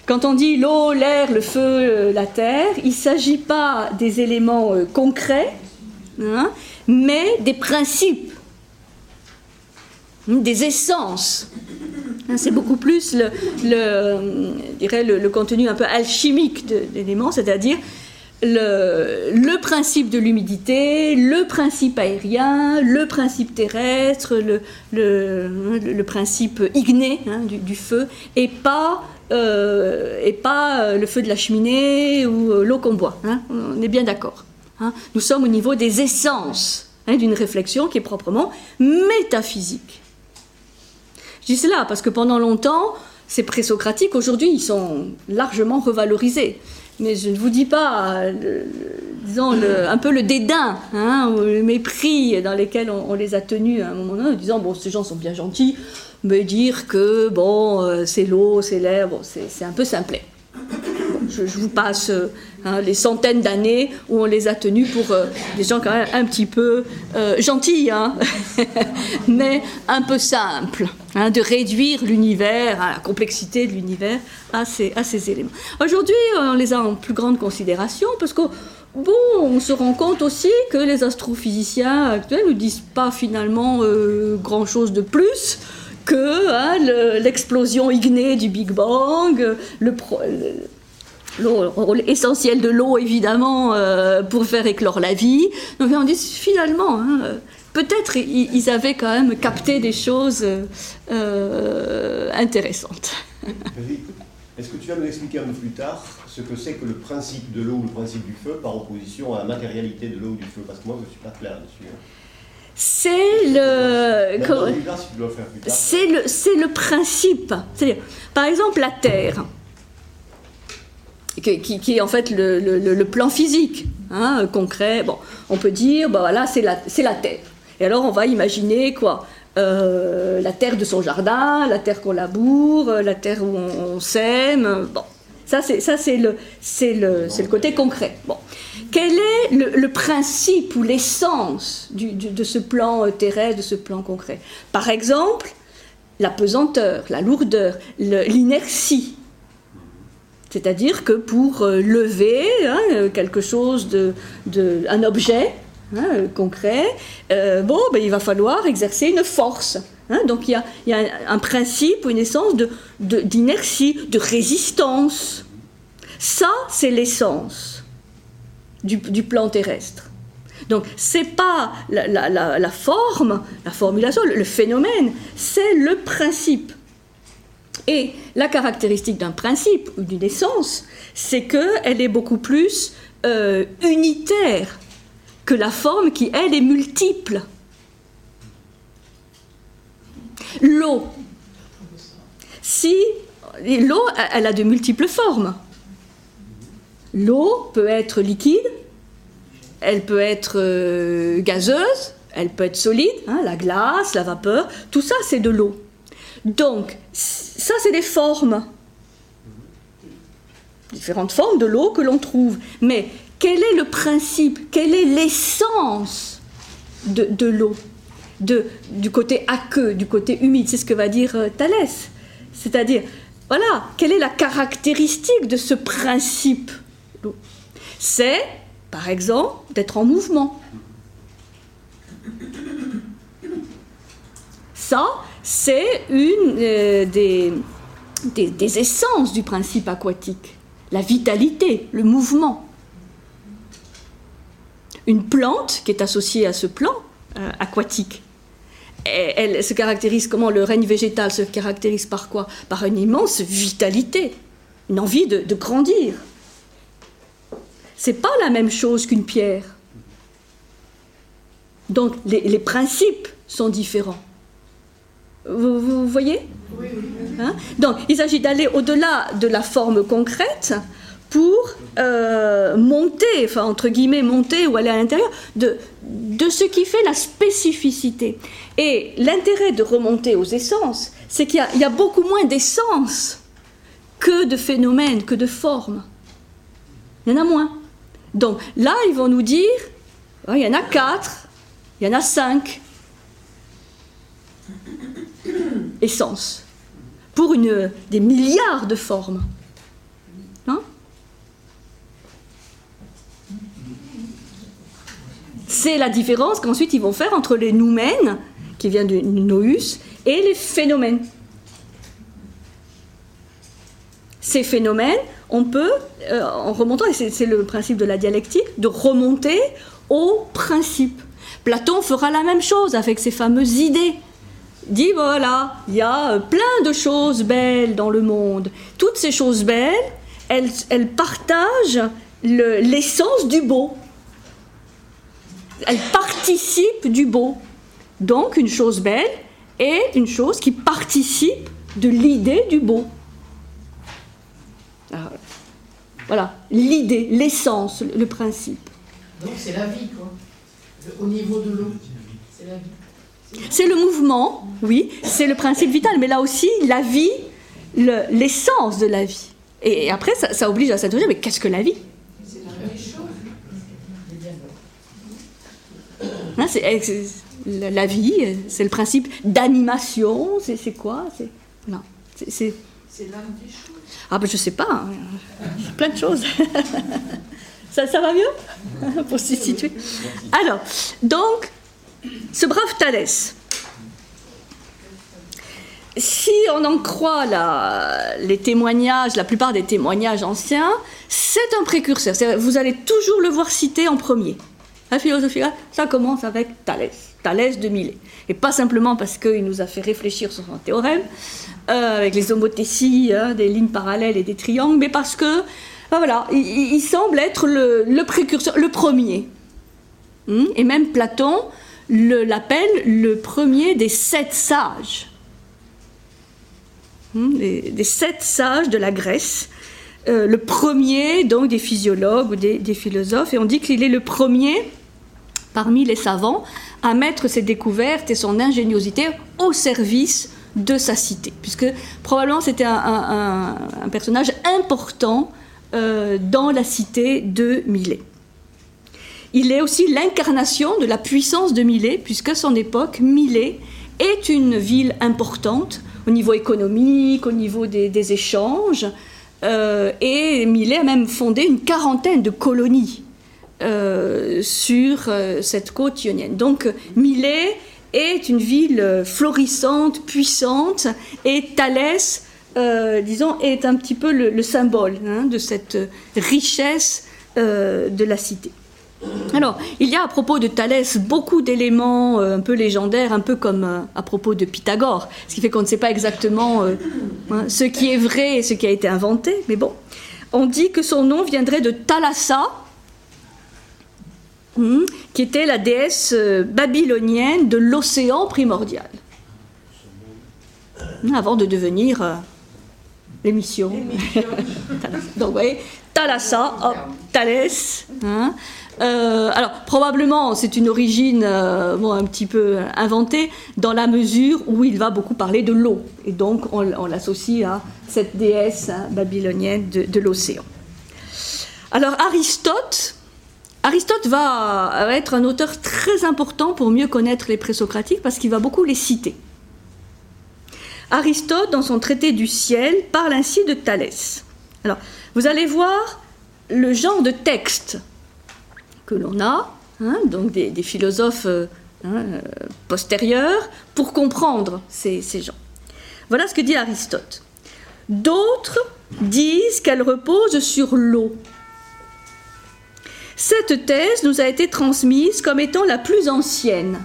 [SPEAKER 2] Quand on dit l'eau, l'air, le feu, euh, la terre, il ne s'agit pas des éléments euh, concrets, hein, mais des principes, des essences. Hein, c'est beaucoup plus le, le, contenu un peu alchimique de l'élément, c'est-à-dire le, principe de l'humidité, le principe aérien, le principe terrestre, le, principe igné hein, du, feu, et pas, euh, et pas le feu de la cheminée ou euh, l'eau qu'on boit. Hein. on est bien d'accord. Nous sommes au niveau des essences d'une réflexion qui est proprement métaphysique. Je dis cela parce que pendant longtemps, ces présocratiques, aujourd'hui, ils sont largement revalorisés. Mais je ne vous dis pas, disons, un peu le dédain, hein, ou le mépris dans lesquels on, les a tenus à un moment donné, en disant, bon, ces gens sont bien gentils, mais dire que, bon, euh, c'est l'eau, c'est l'air, bon, c'est un peu simplet je, vous passe hein, les centaines d'années où on les a tenus pour euh, des gens quand même un petit peu euh, gentils, hein, (laughs) mais un peu simples, hein, de réduire l'univers, la complexité de l'univers à ces, à ces éléments. Aujourd'hui, on les a en plus grande considération parce que Bon, on se rend compte aussi que les astrophysiciens actuels ne disent pas finalement euh, grand-chose de plus que l'explosion ignée du Big Bang, le, le rôle essentiel de l'eau, évidemment, euh, pour faire éclore la vie. Donc on dit finalement, hein, peut-être ils avaient quand même capté des choses euh, intéressantes.
[SPEAKER 3] Est-ce que tu vas nous expliquer un peu plus tard ce que c'est que le principe de l'eau ou le principe du feu par opposition à la matérialité de l'eau ou du feu? Parce que moi, je ne suis pas clair là-dessus. Hein.
[SPEAKER 2] C'est le, c'est le, c'est le principe. C'est-à-dire, par exemple, la Terre qui, est en fait le, plan physique, hein, concret. Bon, on peut dire, bah voilà, c'est la, la Terre. Et alors on va imaginer quoi? Euh, La terre de son jardin, la terre qu'on laboure, la terre où on, sème. Bon, ça c'est ça c'est le c'est le c'est le côté concret. Bon, quel est le, principe ou l'essence de ce plan terrestre, de ce plan concret? Par exemple, la pesanteur, la lourdeur, l'inertie. C'est-à-dire que pour euh, lever hein, euh, quelque chose, de, un objet hein, euh, concret, bon, ben, il va falloir exercer une force. Hein. donc il y a, un, principe, une essence d'inertie, de, résistance. Ça, c'est l'essence du, plan terrestre. Donc c'est pas la, forme, la formulation, le phénomène, c'est le principe. Et la caractéristique d'un principe ou d'une essence, c'est qu'elle est beaucoup plus euh, unitaire que la forme qui, elle, est multiple. L'eau. Si l'eau, elle a de multiples formes. L'eau peut être liquide, elle peut être euh, gazeuse, elle peut être solide, hein, la glace, la vapeur, tout ça c'est de l'eau. Donc, ça, c'est des formes. Différentes formes de l'eau que l'on trouve. Mais quel est le principe Quelle est l'essence de, l'eau? Du côté aqueux, du côté humide, c'est ce que va dire euh, Thalès. C'est-à-dire, voilà, quelle est la caractéristique de ce principe? C'est, par exemple, d'être en mouvement. Ça, c'est une euh, des, essences du principe aquatique. La vitalité, le mouvement. Une plante qui est associée à ce plan euh, aquatique, elle, se caractérise comment Le règne végétal se caractérise par quoi? Par une immense vitalité, une envie de grandir. C'est pas la même chose qu'une pierre. Donc les, les principes sont différents. Vous, vous voyez? Hein? Donc il s'agit d'aller au-delà de la forme concrète pour euh, monter, enfin entre guillemets monter ou aller à l'intérieur de, de ce qui fait la spécificité. Et l'intérêt de remonter aux essences, c'est qu'il y, y a beaucoup moins d'essences que de phénomènes, que de formes. Il y en a moins. Donc là, ils vont nous dire, ouais, il y en a quatre, il y en a cinq essences pour une, des milliards de formes. Hein? C'est la différence qu'ensuite ils vont faire entre les noumènes, qui vient du nous, et les phénomènes. Ces phénomènes, on peut, euh, en remontant, et c'est le principe de la dialectique, de remonter au principe. Platon fera la même chose avec ses fameuses idées. Dit voilà, il y a euh, plein de choses belles dans le monde. Toutes ces choses belles, elles, partagent le- l'essence du beau. Elles participent du beau. Donc une chose belle est une chose qui participe de l'idée du beau. Alors, voilà, l'idée, l'essence, le- principe.
[SPEAKER 4] Donc c'est la vie, quoi. Au niveau de l'eau, c'est la vie.
[SPEAKER 2] C'est le mouvement, oui, c'est le principe vital, mais là aussi, la vie, le- l'essence de la vie. Et après, ça, ça oblige à s'interroger, mais qu'est-ce que la vie? Hein, c'est- c'est- la, vie, euh, c'est le principe d'animation, c'est quoi? C'est c'est-
[SPEAKER 4] l'âme des choses.
[SPEAKER 2] ah ben je sais pas, hein, plein de choses. (laughs) ça, ça va mieux? (laughs) Pour se situer. Alors, donc, ce brave Thalès. Si on en croit la- les témoignages, la plupart des témoignages anciens, c'est un précurseur. Vous allez toujours le voir cité en premier. La philosophie, grecque, ça commence avec Thalès, Thalès de Milet. Et pas simplement parce qu'il nous a fait réfléchir sur son théorème, euh, avec les homothéties, hein, des lignes parallèles et des triangles, mais parce que, ben voilà, il, semble être le, précurseur, le premier. Hmm, Et même Platon le- l'appelle le premier des sept sages. Hmm, Des, des sept sages de la Grèce. Euh, le premier donc des physiologues ou des, des philosophes. Et on dit qu'il est le premier parmi les savants à mettre ses découvertes et son ingéniosité au service de sa cité. Puisque probablement c'était un, personnage important euh, dans la cité de Milet. Il est aussi l'incarnation de la puissance de Milet, puisque à son époque, Milet est une ville importante au niveau économique, au niveau des, échanges, euh, et Milet a même fondé une quarantaine de colonies euh, sur cette côte ionienne. Donc Milet est une ville euh, florissante, puissante, et Thalès, euh, disons, est un petit peu le, le symbole hein, de cette richesse euh, de la cité. Alors, il y a à propos de Thalès beaucoup d'éléments un peu légendaires, un peu comme à propos de Pythagore, ce qui fait qu'on ne sait pas exactement hein, ce qui est vrai et ce qui a été inventé, mais bon. On dit que son nom viendrait de Thalassa, qui était la déesse euh, babylonienne de l'océan primordial, Hmm, avant de devenir euh, l'émission. (laughs) Donc, vous voyez, Thalassa, hop, Thalès. hein. Euh, alors, probablement, c'est une origine euh, bon, un petit peu inventée, dans la mesure où il va beaucoup parler de l'eau. Et donc, on, on l'associe à cette déesse hein, babylonienne de, de l'océan. Alors, Aristote, Aristote va, va être un auteur très important pour mieux connaître les présocratiques, parce qu'il va beaucoup les citer. Aristote, dans son traité du ciel, parle ainsi de Thalès. Alors, vous allez voir le genre de texte que l'on a, hein, donc des, philosophes euh, hein, postérieure pour comprendre ces gens. Voilà ce que dit Aristote. D'autres disent qu'elle repose sur l'eau. Cette thèse nous a été transmise comme étant la plus ancienne.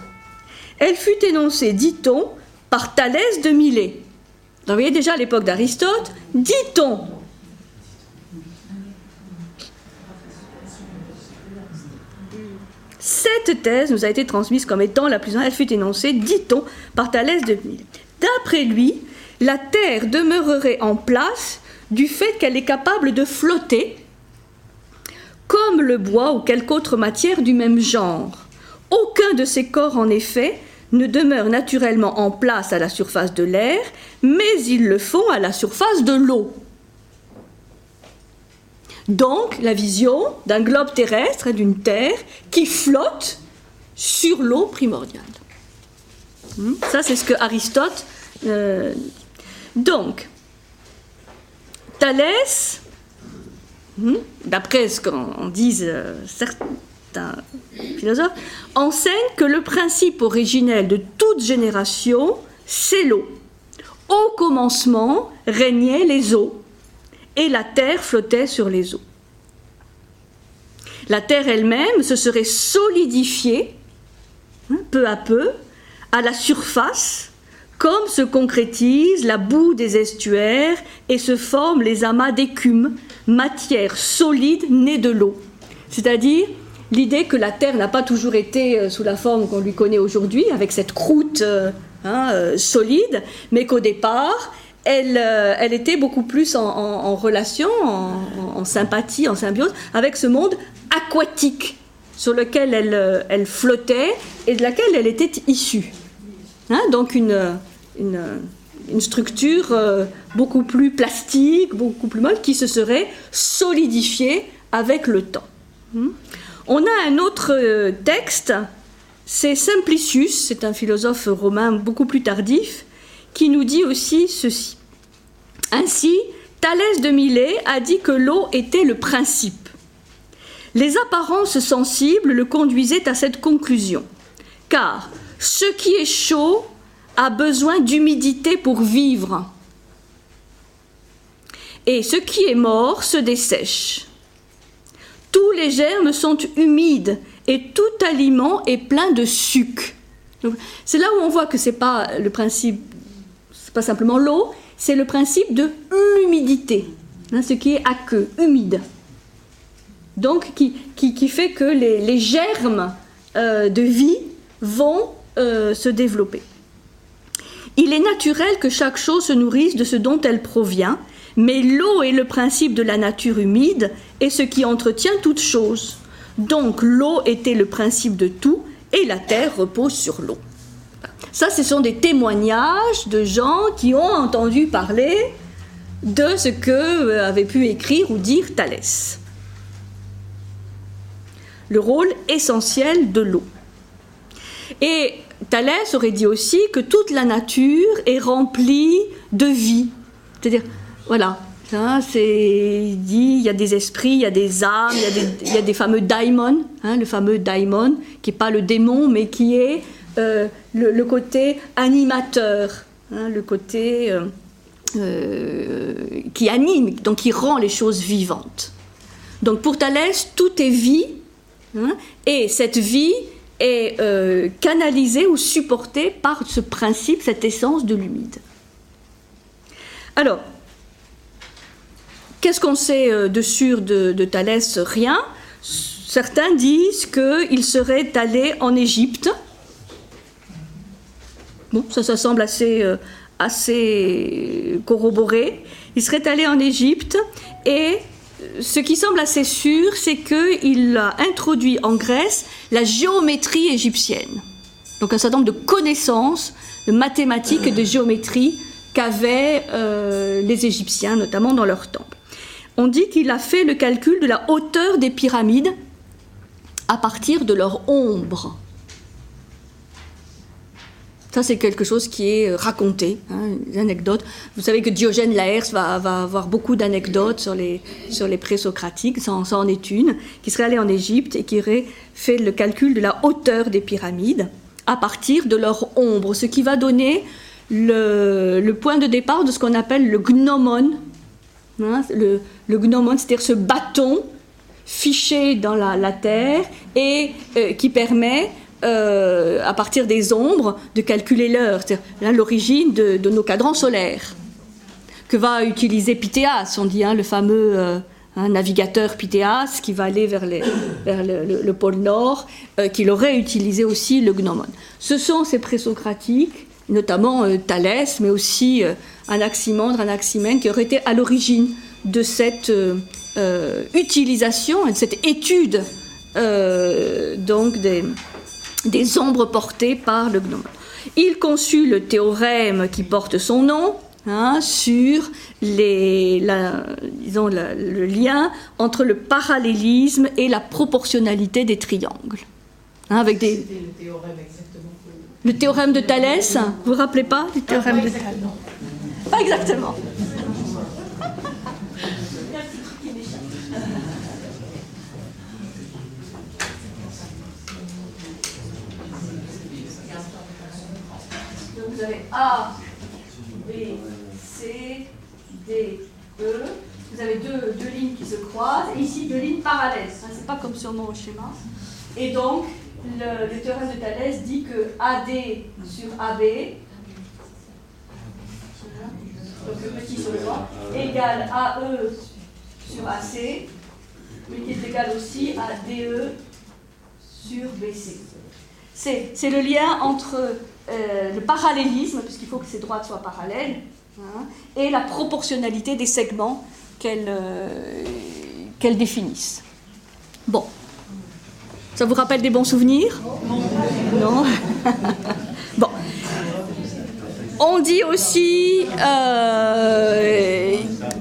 [SPEAKER 2] Elle fut énoncée, dit-on, par Thalès de Milet. vous voyez déjà à l'époque d'Aristote, dit-on. Cette thèse nous a été transmise comme étant la plus ancienne. Elle fut énoncée, dit-on, par Thalès de Milet. D'après lui, la Terre demeurerait en place du fait qu'elle est capable de flotter comme le bois ou quelque autre matière du même genre. Aucun de ces corps, en effet, ne demeure naturellement en place à la surface de l'air, mais ils le font à la surface de l'eau. Donc, la vision d'un globe terrestre et d'une Terre qui flotte sur l'eau primordiale. Hmm? Ça, c'est ce que Aristote. Euh, donc, Thalès Hmm? d'après ce qu'en disent euh, certains philosophes, enseigne que le principe originel de toute génération, c'est l'eau. Au commencement régnaient les eaux, et la terre flottait sur les eaux. La terre elle-même se serait solidifiée hein, peu à peu à la surface comme se concrétise la boue des estuaires et se forment les amas d'écume, matière solide née de l'eau. C'est-à-dire l'idée que la Terre n'a pas toujours été euh, sous la forme qu'on lui connaît aujourd'hui, avec cette croûte euh, hein, euh, solide, mais qu'au départ, elle, était beaucoup plus en, relation, en, sympathie, en symbiose avec ce monde aquatique sur lequel elle, elle flottait et de laquelle elle était issue. Hein, donc une, une, structure euh, beaucoup plus plastique, beaucoup plus molle, qui se serait solidifiée avec le temps. Hmm. On a un autre euh, texte, c'est Simplicius, c'est un philosophe romain beaucoup plus tardif, qui nous dit aussi ceci. Ainsi, Thalès de Milet a dit que l'eau était le principe. Les apparences sensibles le conduisaient à cette conclusion, car ce qui est chaud a besoin d'humidité pour vivre. Et ce qui est mort se dessèche. Tous les germes sont humides et tout aliment est plein de suc. C'est là où on voit que c'est pas le principe, c'est pas simplement l'eau, c'est le principe de l'humidité, hein, ce qui est aqueux, humide. Donc qui, fait que les, germes euh, de vie vont euh, se développer. Il est naturel que chaque chose se nourrisse de ce dont elle provient, mais l'eau est le principe de la nature humide et ce qui entretient toute chose. Donc l'eau était le principe de tout et la terre repose sur l'eau. Ça, ce sont des témoignages de gens qui ont entendu parler de ce que euh, avait pu écrire ou dire Thalès. Le rôle essentiel de l'eau. Et Thalès aurait dit aussi que toute la nature est remplie de vie. C'est-à-dire, voilà, c'est dit, il y a des esprits, il y a des âmes, il y a des, fameux daimons, hein, le fameux daimon, qui n'est pas le démon, mais qui est euh, le, côté animateur, hein, le côté euh, euh, qui anime, donc qui rend les choses vivantes. Donc pour Thalès, tout est vie, hein, et cette vie est euh, canalisé ou supporté par ce principe, cette essence de l'humide. Alors, qu'est-ce qu'on sait euh, de sûr de, Thalès? Rien. Certains disent qu'il serait allé en Égypte. Bon, ça, ça semble assez, euh, assez corroboré. Il serait allé en Égypte et ce qui semble assez sûr, c'est qu'il a introduit en Grèce la géométrie égyptienne. Donc un certain nombre de connaissances de mathématiques et de géométrie qu'avaient euh, les Égyptiens, notamment dans leur temple. On dit qu'il a fait le calcul de la hauteur des pyramides à partir de leur ombre. Ça, c'est quelque chose qui est euh, raconté, hein, des anecdotes. Vous savez que Diogène Laërce va, avoir beaucoup d'anecdotes sur les, sur les présocratiques, ça, ça, en est une, qui serait allé en Égypte et qui aurait fait le calcul de la hauteur des pyramides à partir de leur ombre, ce qui va donner le, point de départ de ce qu'on appelle le gnomon. Hein, le, le, gnomon, c'est-à-dire ce bâton fiché dans la, terre et euh, qui permet euh, à partir des ombres de calculer l'heure, l'origine de, nos cadrans solaires, que va utiliser Pythéas, on dit, hein, le fameux euh, un navigateur Pythéas qui va aller vers, le, pôle Nord, euh, qu'il aurait utilisé aussi le gnomon. Ce sont ces présocratiques, notamment euh, Thalès, mais aussi Anaximandre, Anaximène, qui auraient été à l'origine de cette utilisation de cette étude donc des, des ombres portées par le gnomon. Il conçut le théorème qui porte son nom, Hein, sur les, disons, le lien entre le parallélisme et la proportionnalité des triangles. Hein, avec des... le théorème exactement Le théorème de Thalès, vous vous rappelez pas du théorème ah, de Thalès Pas exactement. Vous avez A B, C, D, E. Vous avez deux, deux lignes qui se croisent, et ici deux lignes parallèles. Ce n'est pas comme sur mon schéma. Et donc, le, théorème de Thalès dit que AD sur AB, donc le petit solvant, égale AE sur AC, mais qui est égal aussi à DE sur BC. C'est le lien entre euh, le parallélisme, puisqu'il faut que ces droites soient parallèles, hein, et la proportionnalité des segments qu'elles euh, définissent. Bon. Ça vous rappelle des bons souvenirs? Non (laughs) Bon. On dit aussi euh,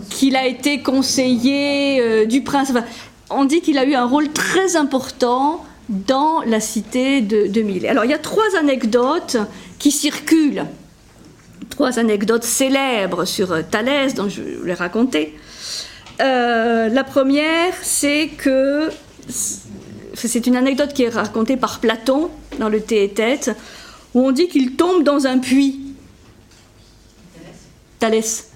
[SPEAKER 2] qu'il a été conseiller du prince. on dit qu'il a eu un rôle très important dans la cité de, de Alors il y a trois anecdotes qui circulent, trois anecdotes célèbres sur Thalès dont je les raconter. Euh, la première, c'est que c'est une anecdote qui est racontée par Platon dans le Théétète, où on dit qu'il tombe dans un puits. Thalès.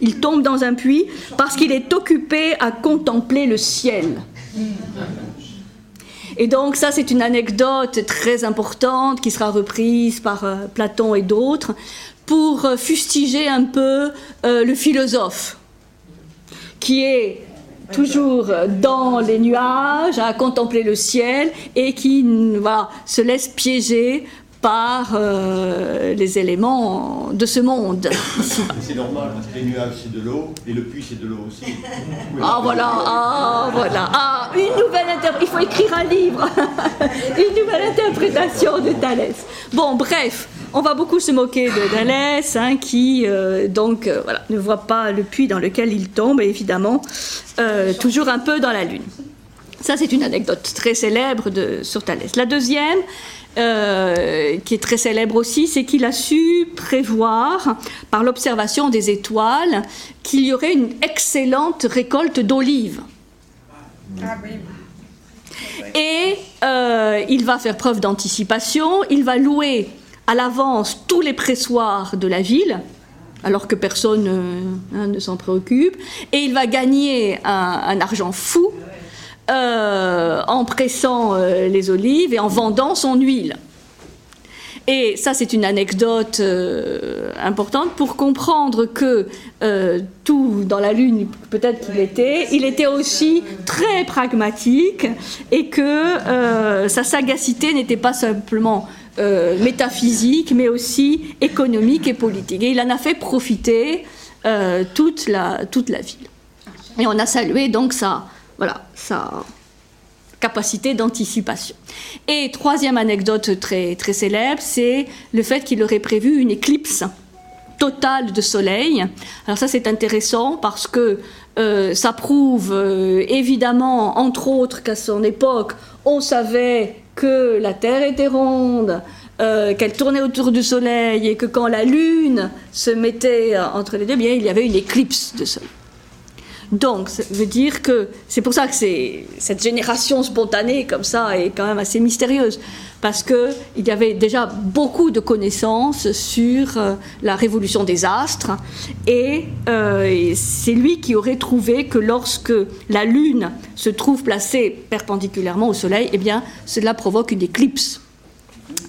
[SPEAKER 2] Il tombe dans un puits parce qu'il est occupé à contempler le ciel. Et donc ça, c'est une anecdote très importante qui sera reprise par euh, Platon et d'autres pour euh, fustiger un peu euh, le philosophe qui est toujours dans les nuages, à contempler le ciel et qui se laisse piéger par euh, les éléments de ce monde.
[SPEAKER 3] C'est normal, parce que les nuages c'est de l'eau, et le puits c'est de l'eau aussi.
[SPEAKER 2] Ah voilà, ah voilà, ah, une nouvelle Il faut écrire un livre, (laughs) une nouvelle interprétation de Thalès. Bon, bref, on va beaucoup se moquer de Thalès, hein, qui euh, donc euh, voilà, ne voit pas le puits dans lequel il tombe, et évidemment, toujours un peu dans la lune. Ça, c'est une anecdote très célèbre de, sur Thalès. La deuxième, euh, qui est très célèbre aussi, c'est qu'il a su prévoir, par l'observation des étoiles, qu'il y aurait une excellente récolte d'olives. Ah Et euh, il va faire preuve d'anticipation, il va louer à l'avance tous les pressoirs de la ville, alors que personne euh, hein, ne s'en préoccupe, et il va gagner un argent fou euh, en pressant euh, les olives et en vendant son huile. Et ça, c'est une anecdote euh, importante pour comprendre que tout dans la Lune, peut-être qu'il était, il était aussi très pragmatique et que sa sagacité n'était pas simplement métaphysique, mais aussi économique et politique. Et il en a fait profiter toute, la, toute la ville. Et on a salué donc ça voilà, sa capacité d'anticipation. Et troisième anecdote très, très célèbre, c'est le fait qu'il aurait prévu une éclipse totale de soleil. Alors ça c'est intéressant parce que euh, ça prouve euh, évidemment, entre autres, qu'à son époque, on savait que la Terre était ronde, euh, qu'elle tournait autour du Soleil et que quand la Lune se mettait entre les deux, bien, il y avait une éclipse de Soleil. Donc, ça veut dire que c'est pour ça que cette génération spontanée comme ça est quand même assez mystérieuse, parce qu'il y avait déjà beaucoup de connaissances sur euh, la révolution des astres, et, euh, et c'est lui qui aurait trouvé que lorsque la Lune se trouve placée perpendiculairement au Soleil, eh bien, cela provoque une éclipse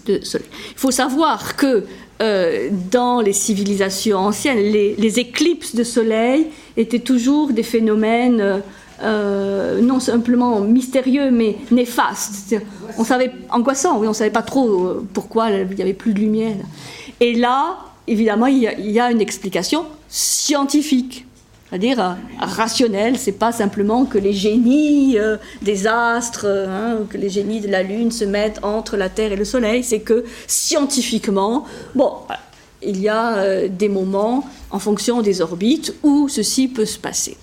[SPEAKER 2] de Soleil. Il faut savoir que euh, dans les civilisations anciennes, les éclipses de soleil étaient toujours des phénomènes euh, euh, non simplement mystérieux, mais néfastes. On savait, angoissant, oui, on ne savait pas trop euh, pourquoi il n'y avait plus de lumière. Et là, évidemment, il y a, une explication scientifique. C'est-à-dire rationnelle, c'est pas simplement que les génies des astres, hein, que les génies de la Lune se mettent entre la Terre et le Soleil, c'est que scientifiquement, bon, il y a euh, des moments en fonction des orbites où ceci peut se passer.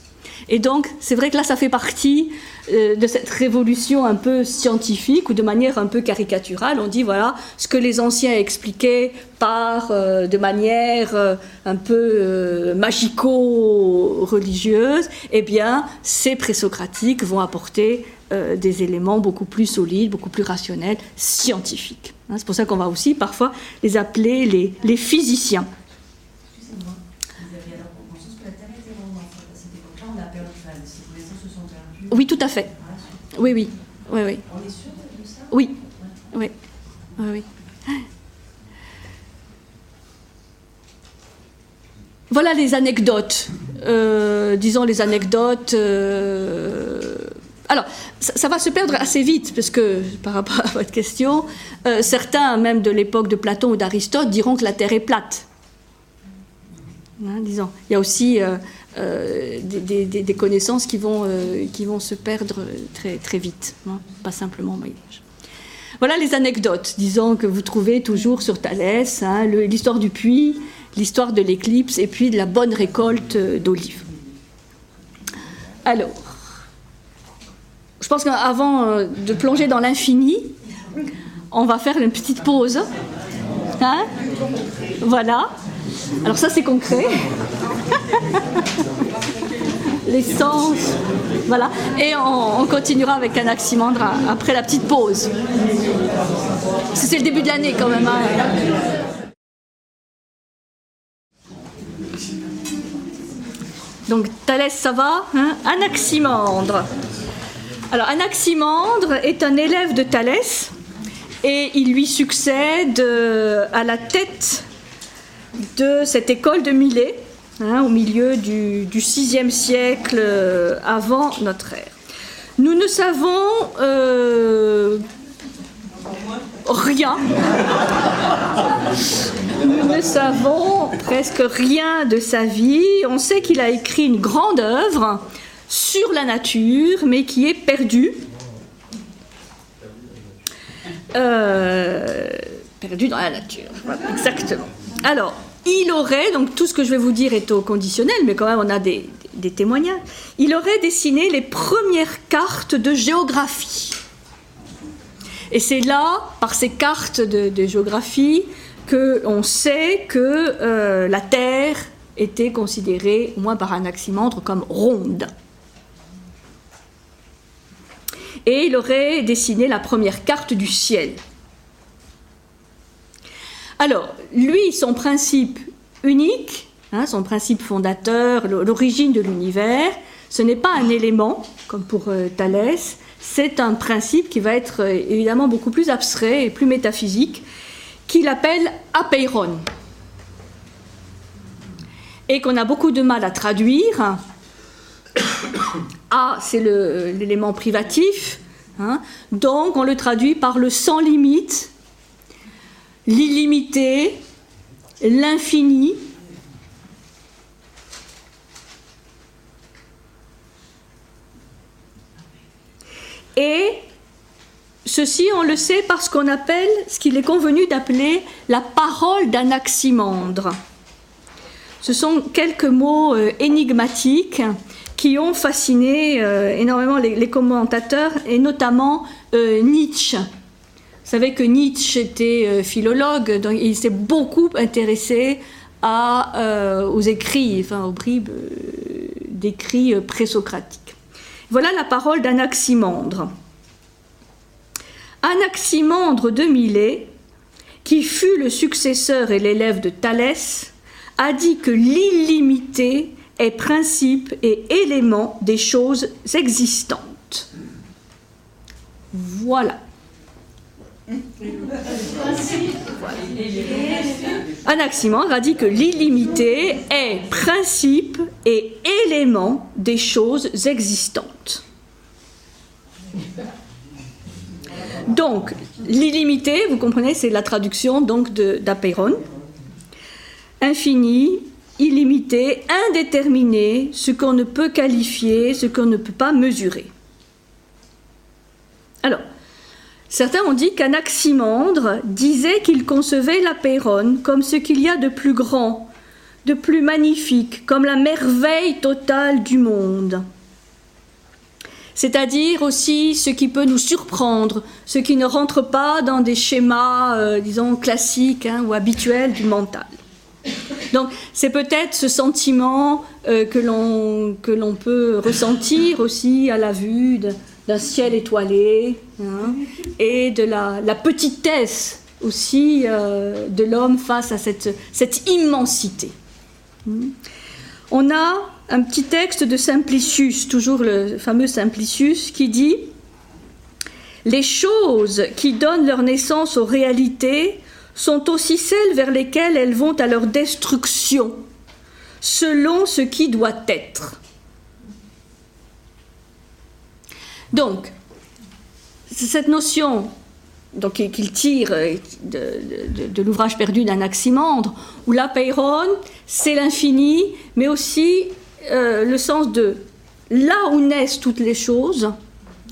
[SPEAKER 2] Et donc, c'est vrai que là, ça fait partie euh, de cette révolution un peu scientifique ou de manière un peu caricaturale. On dit, voilà, ce que les anciens expliquaient par, euh, de manière euh, un peu magico-religieuse, eh bien, ces présocratiques vont apporter des éléments beaucoup plus solides, beaucoup plus rationnels, scientifiques. Hein, c'est pour ça qu'on va aussi parfois les appeler les physiciens.
[SPEAKER 5] Excusez-moi, vous aviez alors pour conscience que la Terre était ronde en fait. À cette époque-là, on a perdu, enfin, les civilisations se sont perdues.
[SPEAKER 2] Oui, tout à fait. Oui, oui. oui, oui.
[SPEAKER 5] On est sûr de ça
[SPEAKER 2] Oui, oui, oui. Voilà les anecdotes. Euh, disons les anecdotes. euh, Alors, ça, ça va se perdre assez vite, parce que par rapport à votre question, euh, certains, même de l'époque de Platon ou d'Aristote, diront que la Terre est plate. Hein, disons. Il y a aussi euh, euh, des, connaissances qui vont, euh, qui vont se perdre très, très vite, hein, pas simplement au. Voilà les anecdotes, disons, que vous trouvez toujours sur Thalès, hein, l'histoire du puits, l'histoire de l'éclipse et puis de la bonne récolte d'olives. Alors, je pense qu'avant de plonger dans l'infini, on va faire une petite pause. Voilà. Alors ça c'est concret. L'essence. Voilà. Et on, on continuera avec un aximandre a- après la petite pause. C'est le début de l'année quand même. hein. Donc Thalès, ça va hein? Anaximandre. Alors Anaximandre est un élève de Thalès et il lui succède euh, à la tête de cette école de Milet, hein, au milieu du, du VIe siècle euh, avant notre ère. Nous ne savons euh, rien. Nous ne savons presque rien de sa vie. On sait qu'il a écrit une grande œuvre sur la nature, mais qui est perdue. Euh, perdu dans la nature. Exactement. Alors, il aurait, donc tout ce que je vais vous dire est au conditionnel, mais quand même on a des, témoignages, il aurait dessiné les premières cartes de géographie. Et c'est là, par ces cartes de, de géographie, qu'on sait que euh, la Terre était considérée, au moins par Anaximandre, comme ronde. Et il aurait dessiné la première carte du ciel. Alors, lui, son principe unique, hein, son principe fondateur, l'origine de l'univers, ce n'est pas un élément, comme pour euh, Thalès, c'est un principe qui va être euh, évidemment beaucoup plus abstrait et plus métaphysique, qu'il appelle apeiron. Et qu'on a beaucoup de mal à traduire. (coughs) A, c'est le- l'élément privatif, hein, donc on le traduit par le sans limite, l'illimité, l'infini. Et ceci, on le sait parce qu'on appelle ce qu'il est convenu d'appeler la parole d'Anaximandre. Ce sont quelques mots euh, énigmatiques qui ont fasciné euh, énormément les, commentateurs et notamment euh, Nietzsche. Savez que Nietzsche était euh, philologue, donc il s'est beaucoup intéressé euh, aux écrits, enfin aux bribes euh, d'écrits présocratiques. Voilà la parole d'Anaximandre. Anaximandre de Milet, qui fut le successeur et l'élève de Thalès, a dit que l'illimité est principe et élément des choses existantes. Voilà. Anaximandre a dit que l'illimité est principe et élément des choses existantes. Donc, l'illimité, vous comprenez, c'est la traduction donc. Infini, illimité, indéterminé, ce qu'on ne peut qualifier, ce qu'on ne peut pas mesurer. Alors, certains ont dit qu'Anaximandre disait qu'il concevait l'apeiron comme ce qu'il y a de plus grand, de plus magnifique, comme la merveille totale du monde. C'est-à-dire aussi ce qui peut nous surprendre, ce qui ne rentre pas dans des schémas, euh, disons, classiques hein, ou habituels du mental. Donc c'est peut-être ce sentiment euh, que l'on peut ressentir aussi à la vue d'un ciel étoilé hein, et de la, petitesse aussi euh, de l'homme face à cette, cette immensité. Hmm. On a un petit texte de Simplicius, toujours le fameux Simplicius, qui dit Les choses qui donnent leur naissance aux réalités sont aussi celles vers lesquelles elles vont à leur destruction, selon ce qui doit être. Donc, cette notion qu'il tire de, l'ouvrage perdu d'Anaximandre, où la Peiron, c'est l'infini, mais aussi euh, le sens de là où naissent toutes les choses,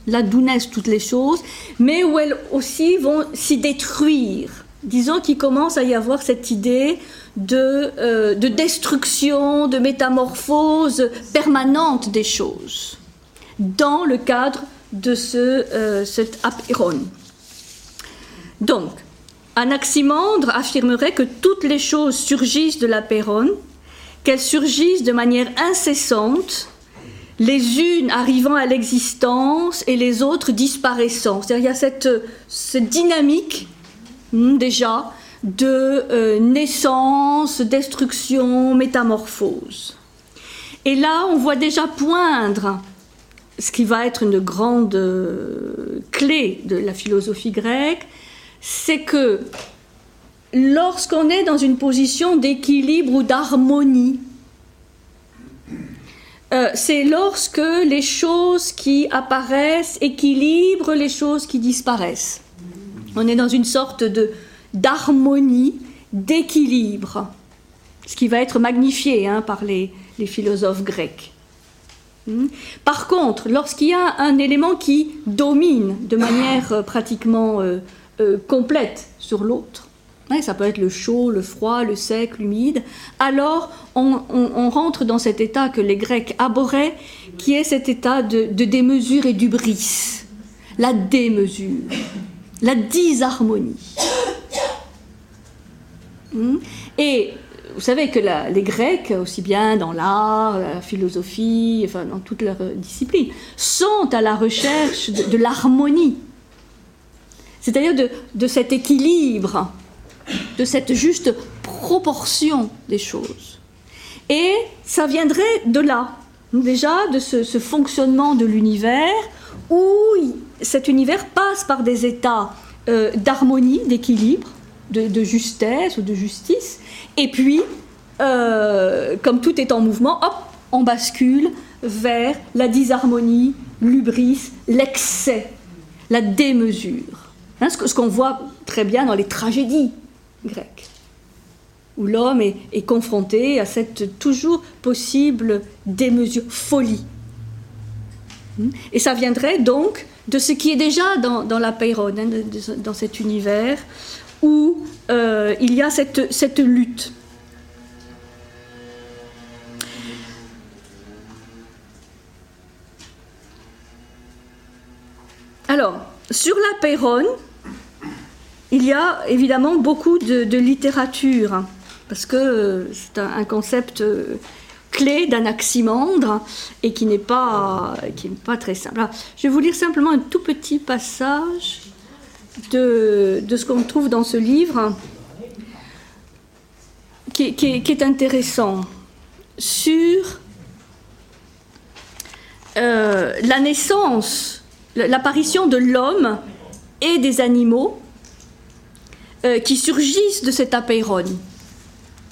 [SPEAKER 2] là d'où naissent toutes les choses, mais où elles aussi vont s'y détruire. Disons qu'il commence à y avoir cette idée de, euh, destruction, de métamorphose permanente des choses, dans le cadre de ce, euh, cet apéron. Donc, Anaximandre affirmerait que toutes les choses surgissent de l'apéron, qu'elles surgissent de manière incessante, les unes arrivant à l'existence et les autres disparaissant. C'est-à-dire il y a cette, cette dynamique Hmm, déjà de euh, naissance, destruction, métamorphose. Et là, on voit déjà poindre ce qui va être une grande euh, clé de la philosophie grecque, c'est que lorsqu'on est dans une position d'équilibre ou d'harmonie, euh, c'est lorsque les choses qui apparaissent équilibrent les choses qui disparaissent. On est dans une sorte de d'harmonie, d'équilibre, ce qui va être magnifié hein, par les, philosophes grecs. Hmm. Par contre, lorsqu'il y a un élément qui domine de manière euh, pratiquement euh, euh, complète sur l'autre, ça peut être le chaud, le froid, le sec, l'humide, alors on, rentre dans cet état que les Grecs abhorraient, qui est cet état de, de démesure et d'ubris, la démesure la disharmonie. Hmm? Et vous savez que les Grecs, aussi bien dans l'art, la philosophie, enfin dans toutes leurs disciplines, sont à la recherche de, l'harmonie, c'est-à-dire de, cet équilibre, de cette juste proportion des choses. Et ça viendrait de là, déjà de ce, ce fonctionnement de l'univers où cet univers passe par des états euh, d'harmonie, d'équilibre, de, justesse ou de justice, et puis, euh, comme tout est en mouvement, hop, on bascule vers la disharmonie, l'ubris, l'excès, la démesure. Hein, ce qu'on voit très bien dans les tragédies grecques, où l'homme est, confronté à cette toujours possible démesure, folie. Hmm? Et ça viendrait donc de ce qui est déjà dans, la Peyron, hein, dans cet univers où euh, il y a cette, cette lutte. Alors, sur la Peyron, il y a évidemment beaucoup de, littérature, hein, parce que c'est un, concept euh, clé d'Anaximandre et qui n'est pas, pas très simple. Je vais vous lire simplement un tout petit passage de, ce qu'on trouve dans ce livre qui, est intéressant sur euh, la naissance, l'apparition de l'homme et des animaux euh, qui surgissent de cet apeiron.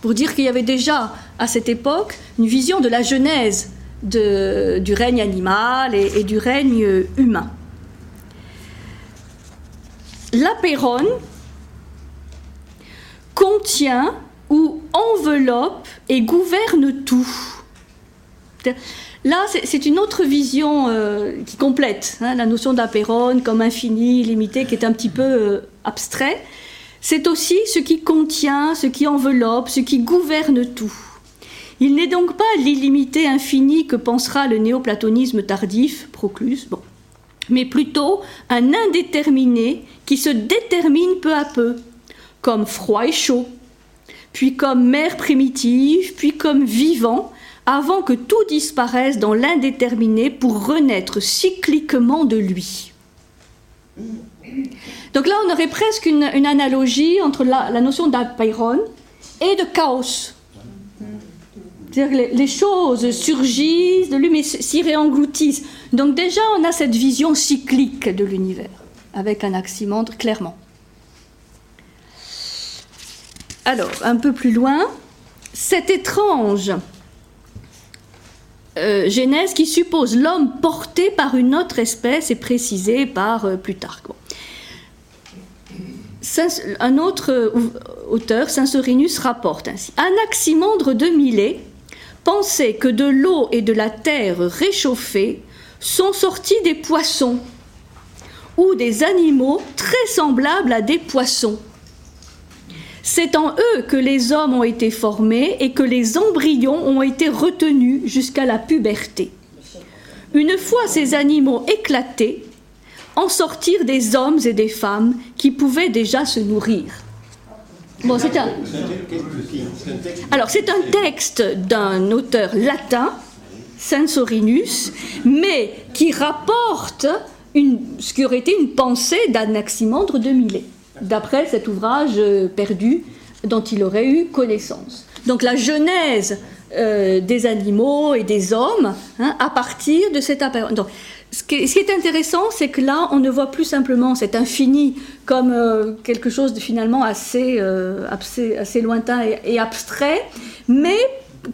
[SPEAKER 2] Pour dire qu'il y avait déjà à cette époque une vision de la genèse du règne animal et du règne humain. L'apeiron contient ou enveloppe et gouverne tout. Là, c'est- une autre vision euh, qui complète hein, la notion d'apeiron comme infini, limité, qui est un petit peu euh, abstrait. C'est aussi ce qui contient, ce qui enveloppe, ce qui gouverne tout. Il n'est donc pas l'illimité infini que pensera le néoplatonisme tardif, Proclus, mais plutôt un indéterminé qui se détermine peu à peu, comme froid et chaud, puis comme mer primitive, puis comme vivant, avant que tout disparaisse dans l'indéterminé pour renaître cycliquement de lui. Donc là, on aurait presque une, analogie entre la, la notion d'apeiron et de chaos. Que les, choses surgissent de mais s'y réengloutissent. Donc déjà, on a cette vision cyclique de l'univers, avec un aximandre clairement. Alors, un peu plus loin, cette étrange euh, genèse qui suppose l'homme porté par une autre espèce et précisé par euh, Plutarque. Un autre euh, auteur, Saint-Sorinus, rapporte ainsi Anaximandre de Milet pensait que de l'eau et de la terre réchauffées sont sortis des poissons ou des animaux très semblables à des poissons. C'est en eux que les hommes ont été formés et que les embryons ont été retenus jusqu'à la puberté. Une fois ces animaux éclatés, en sortirent des hommes et des femmes qui pouvaient déjà se nourrir. C'est un, alors, c'est un texte d'un auteur latin, Censorinus, mais qui rapporte une- ce qui aurait été une pensée d'Anaximandre de Milet, d'après cet ouvrage euh, perdu dont il aurait eu connaissance. Donc, la genèse euh, des animaux et des hommes hein, à partir de cet appareil. Ce qui est, intéressant, c'est que là, on ne voit plus simplement cet infini comme euh, quelque chose de finalement assez, euh, lointain et, abstrait, mais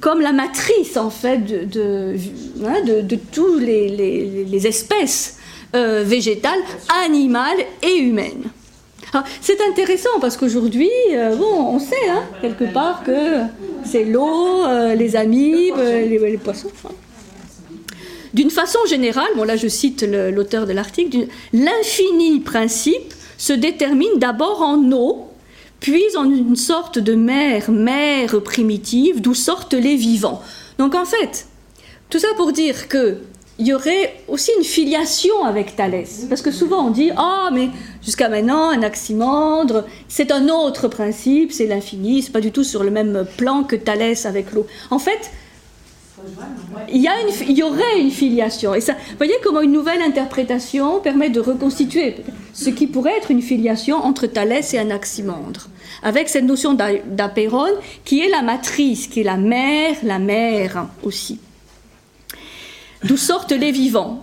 [SPEAKER 2] comme la matrice en fait de, de, hein, tous les, espèces euh, végétales, animales et humaines. Ah, C'est intéressant parce qu'aujourd'hui, bon, on sait hein, quelque part que c'est l'eau, les amibes, les, poissons. D'une façon générale, bon là je cite l'auteur de l'article, l'infini principe se détermine d'abord en eau, puis en une sorte de mer, mer primitive, d'où sortent les vivants. Donc en fait, tout ça pour dire que il y aurait aussi une filiation avec Thalès. Parce que souvent on dit Ah, mais jusqu'à maintenant, un aximandre, c'est un autre principe, c'est l'infini, c'est pas du tout sur le même plan que Thalès avec l'eau. En fait, il y, aurait une filiation. Et ça, vous voyez comment une nouvelle interprétation permet de reconstituer ce qui pourrait être une filiation entre Thalès et Anaximandre, avec cette notion d'a- d'apeiron qui est la matrice, qui est la mère, la mère aussi. D'où sortent les vivants.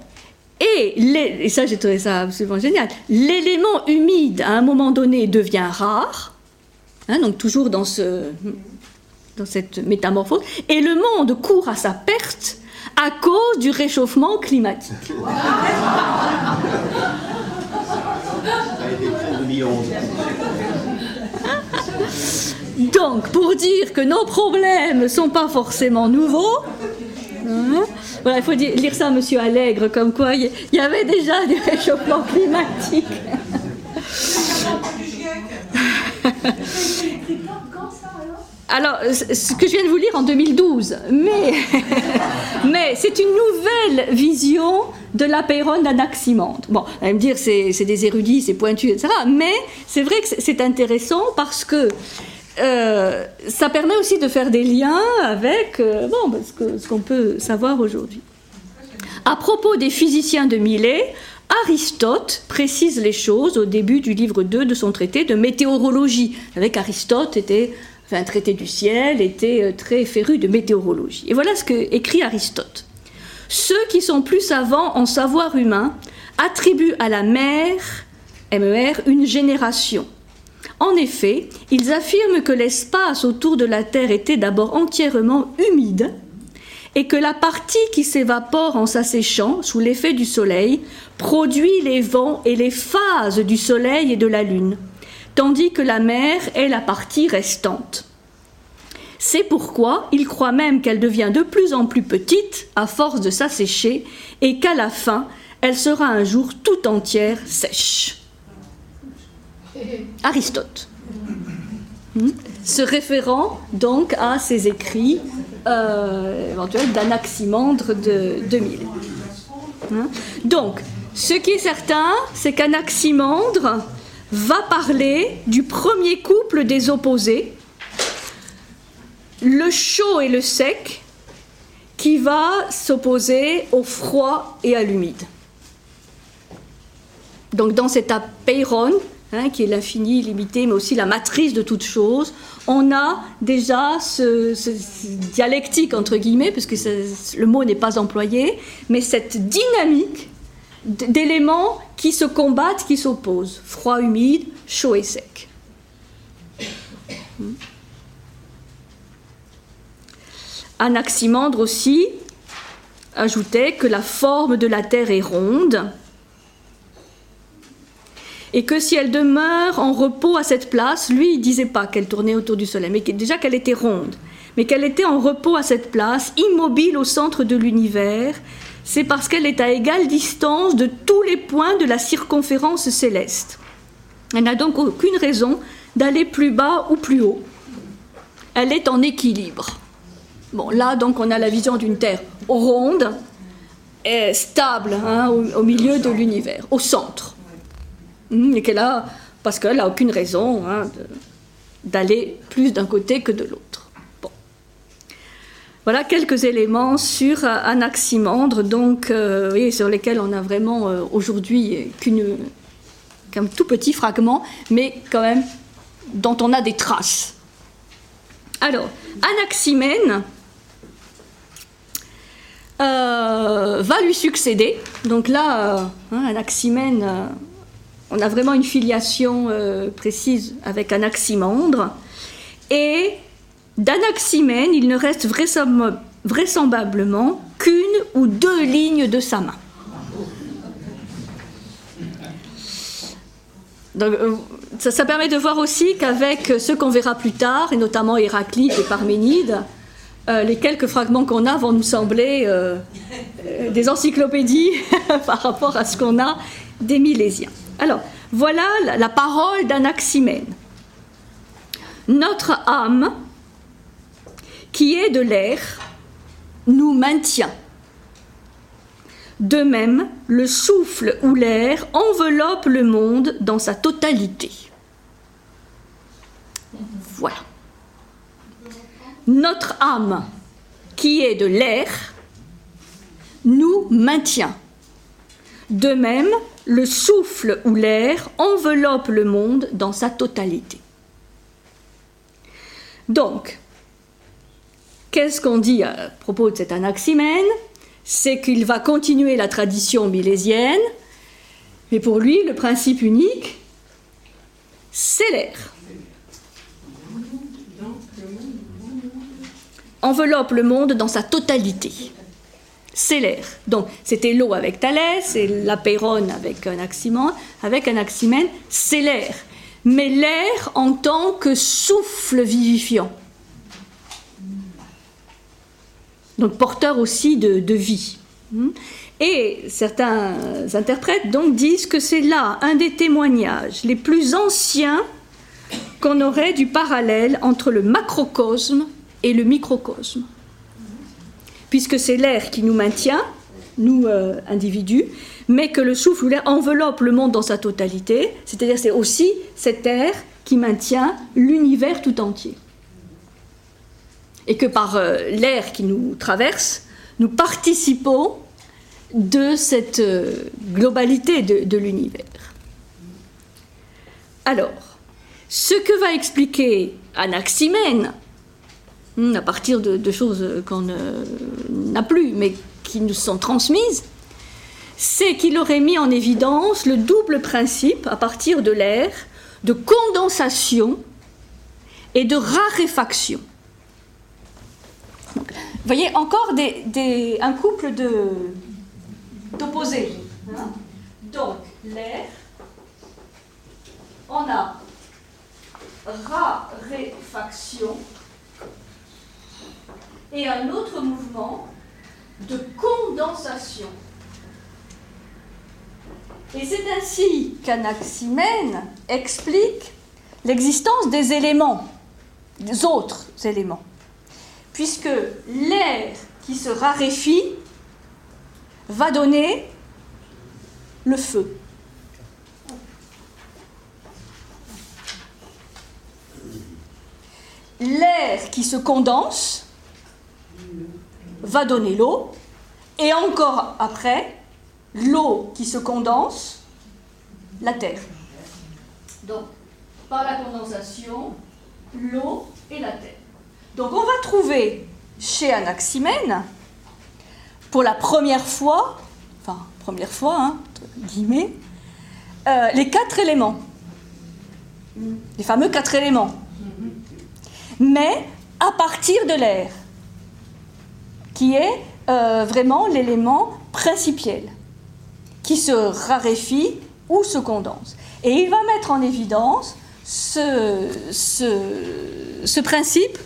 [SPEAKER 2] Et ça, j'ai trouvé ça absolument génial. L'élément humide, à un moment donné, devient rare. Hein, donc, toujours dans, ce, dans cette métamorphose. Et le monde court à sa perte à cause du réchauffement climatique.
[SPEAKER 3] Ça a été écrit en 2011.
[SPEAKER 2] Donc, pour dire que nos problèmes ne sont pas forcément nouveaux, hein, voilà, il faut dire- lire ça, Monsieur Allègre, comme quoi il y- il y avait déjà du réchauffement climatique. (laughs) (laughs) Alors, c- ce que je viens de vous lire en 2012, (laughs) mais, c'est une nouvelle vision de l'apeiron d'Anaximandre. Bon, vous allez me dire, c'est des érudits, c'est pointu, etc. Mais c'est vrai que c'est- intéressant parce que euh, ça permet aussi de faire des liens avec euh, bon, ce que- ce qu'on peut savoir aujourd'hui. À propos des physiciens de Milet, Aristote précise les choses au début du livre 2 de son traité de météorologie. Avec Aristote était un traité du ciel, était euh, très féru de météorologie. Et voilà ce que écrit Aristote. Ceux qui sont plus savants en savoir humain attribuent à la mer, MER, une génération. En effet, ils affirment que l'espace autour de la Terre était d'abord entièrement humide et que la partie qui s'évapore en s'asséchant sous l'effet du Soleil produit les vents et les phases du Soleil et de la Lune, tandis que la mer est la partie restante. C'est pourquoi ils croient même qu'elle devient de plus en plus petite à force de s'assécher et qu'à la fin, elle sera un jour tout entière sèche. Aristote. Hmm. Se référant donc à ses écrits euh, éventuels d'Anaximandre de 2000. Hein. Donc, ce qui est certain, c'est qu'Anaximandre va parler du premier couple des opposés, le chaud et le sec, qui va s'opposer au froid et à l'humide. Donc dans cet apeiron, hein, qui est l'infini illimité, mais aussi la matrice de toute chose, on a déjà ce, dialectique, entre guillemets, parce que ça- le mot n'est pas employé, mais cette dynamique d'éléments qui se combattent, qui s'opposent. Froid, humide, chaud et sec. Hmm. Anaximandre aussi ajoutait que la forme de la Terre est ronde et que si elle demeure en repos à cette place, lui, il disait pas qu'elle tournait autour du Soleil, mais déjà qu'elle était ronde, mais qu'elle était en repos à cette place, immobile au centre de l'univers, c'est parce qu'elle est à égale distance de tous les points de la circonférence céleste. Elle n'a donc aucune raison d'aller plus bas ou plus haut. Elle est en équilibre. Bon, là, donc, on a la vision d'une Terre ronde, stable, hein, au, milieu de l'univers, au centre. Hum, Et qu'elle a, parce qu'elle n'a aucune raison hein, d'aller plus d'un côté que de l'autre. Voilà quelques éléments sur euh, Anaximandre, donc, euh, sur lesquels on a vraiment euh, aujourd'hui qu'un tout petit fragment, mais quand même dont on a des traces. Alors, Anaximène va lui succéder. Donc là, hein, Anaximène, on a vraiment une filiation précise avec Anaximandre. Et d'Anaximène, il ne reste vraisemb- vraisemblablement qu'une ou deux lignes de sa main. Euh, ça, permet de voir aussi qu'avec ce qu'on verra plus tard, et notamment Héraclite et Parménide, euh, les quelques fragments qu'on a vont nous sembler euh, des encyclopédies (laughs) par rapport à ce qu'on a des Milésiens. Alors, voilà la parole d'Anaximène. Notre âme, qui est de l'air, nous maintient. De même, le souffle ou l'air enveloppe le monde dans sa totalité. Voilà. Notre âme, qui est de l'air, nous maintient. De même, le souffle ou l'air enveloppe le monde dans sa totalité. Donc, qu'est-ce qu'on dit à propos de cet Anaximène? C'est qu'il va continuer la tradition milésienne, mais pour lui, le principe unique, c'est l'air. Enveloppe le monde dans sa totalité. C'est l'air. Donc, c'était l'eau avec Thalès et l'apéron avec Anaximène. Avec Anaximène, c'est l'air. Mais l'air en tant que souffle vivifiant. Donc, porteur aussi de, vie. Hmm. Et certains interprètes donc disent que c'est là un des témoignages les plus anciens qu'on aurait du parallèle entre le macrocosme et le microcosme. Puisque c'est l'air qui nous maintient, nous euh, individus, mais que le souffle ou l'air enveloppe le monde dans sa totalité, c'est-à-dire c'est aussi cet air qui maintient l'univers tout entier. Et que par euh, l'air qui nous traverse, nous participons de cette euh, globalité de, l'univers. Alors, ce que va expliquer Anaximène, hmm, à partir de, choses qu'on n'a plus, mais qui nous sont transmises, c'est qu'il aurait mis en évidence le double principe, à partir de l'air, de condensation et de raréfaction. Vous voyez encore un couple d'opposés. Hein. Donc, l'air, on a raréfaction et un autre mouvement de condensation. Et c'est ainsi qu'Anaximène explique l'existence des éléments, des autres éléments. Puisque l'air qui se raréfie va donner le feu. L'air qui se condense va donner l'eau, et encore après, l'eau qui se condense, la terre. Donc, par la condensation, l'eau et la terre. Donc, on va trouver chez Anaximène, pour la première fois, enfin, première fois, hein, guillemets, euh, les quatre éléments. Les fameux quatre éléments. Mais à partir de l'air, qui est euh, vraiment l'élément principiel qui se raréfie ou se condense. Et il va mettre en évidence ce, ce, principe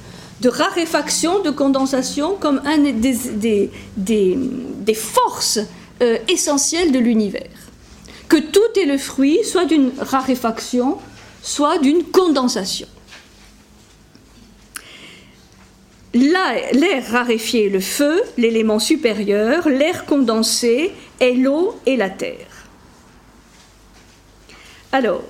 [SPEAKER 2] de raréfaction, de condensation comme un des, forces euh, essentielles de l'univers. Que tout est le fruit soit d'une raréfaction, soit d'une condensation. L'air raréfié le feu, l'élément supérieur, l'air condensé est l'eau et la terre. Alors,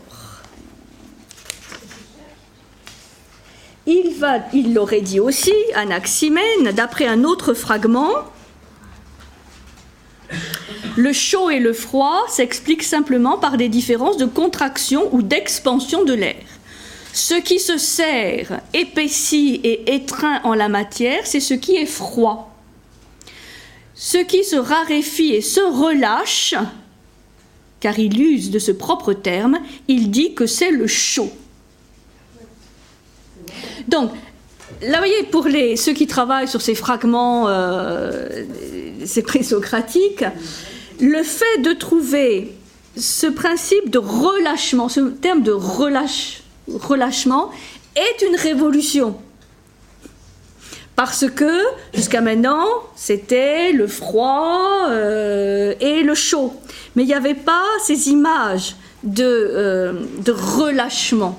[SPEAKER 2] il, l'aurait dit aussi, Anaximène, d'après un autre fragment, le chaud et le froid s'expliquent simplement par des différences de contraction ou d'expansion de l'air. Ce qui se serre, épaissit et étreint en la matière, c'est ce qui est froid. Ce qui se raréfie et se relâche, car il use de ce propre terme, il dit que c'est le chaud. Donc, là, vous voyez, pour les, ceux qui travaillent sur ces fragments, euh, ces présocratiques, le fait de trouver ce principe de relâchement, ce terme de relâche, relâchement est une révolution. Parce que jusqu'à maintenant, c'était le froid euh, et le chaud. Mais il n'y avait pas ces images de, euh, de relâchement.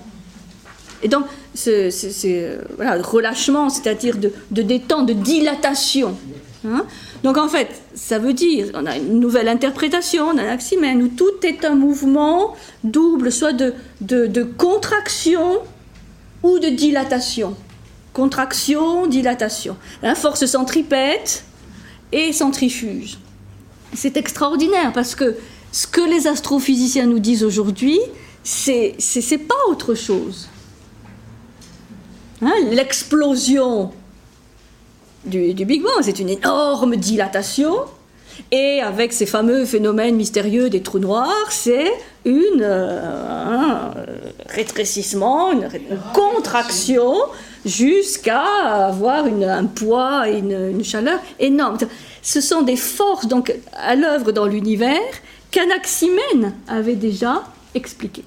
[SPEAKER 2] Et donc, euh, voilà, relâchement, c'est-à-dire de, de, détente, de dilatation. Hein. donc en fait, ça veut dire, on a une nouvelle interprétation d'Anaximène, où tout est un mouvement double, soit de, de, contraction ou de dilatation. Contraction, dilatation. La force centripète et centrifuge. C'est extraordinaire parce que ce que les astrophysiciens nous disent aujourd'hui, c'est pas autre chose. Hein, l'explosion du, Big Bang, c'est une énorme dilatation. Et avec ces fameux phénomènes mystérieux des trous noirs, c'est euh, un rétrécissement, une, contraction jusqu'à avoir un poids et une, chaleur énorme. Ce sont des forces donc à l'œuvre dans l'univers qu'Anaximène avait déjà expliquées.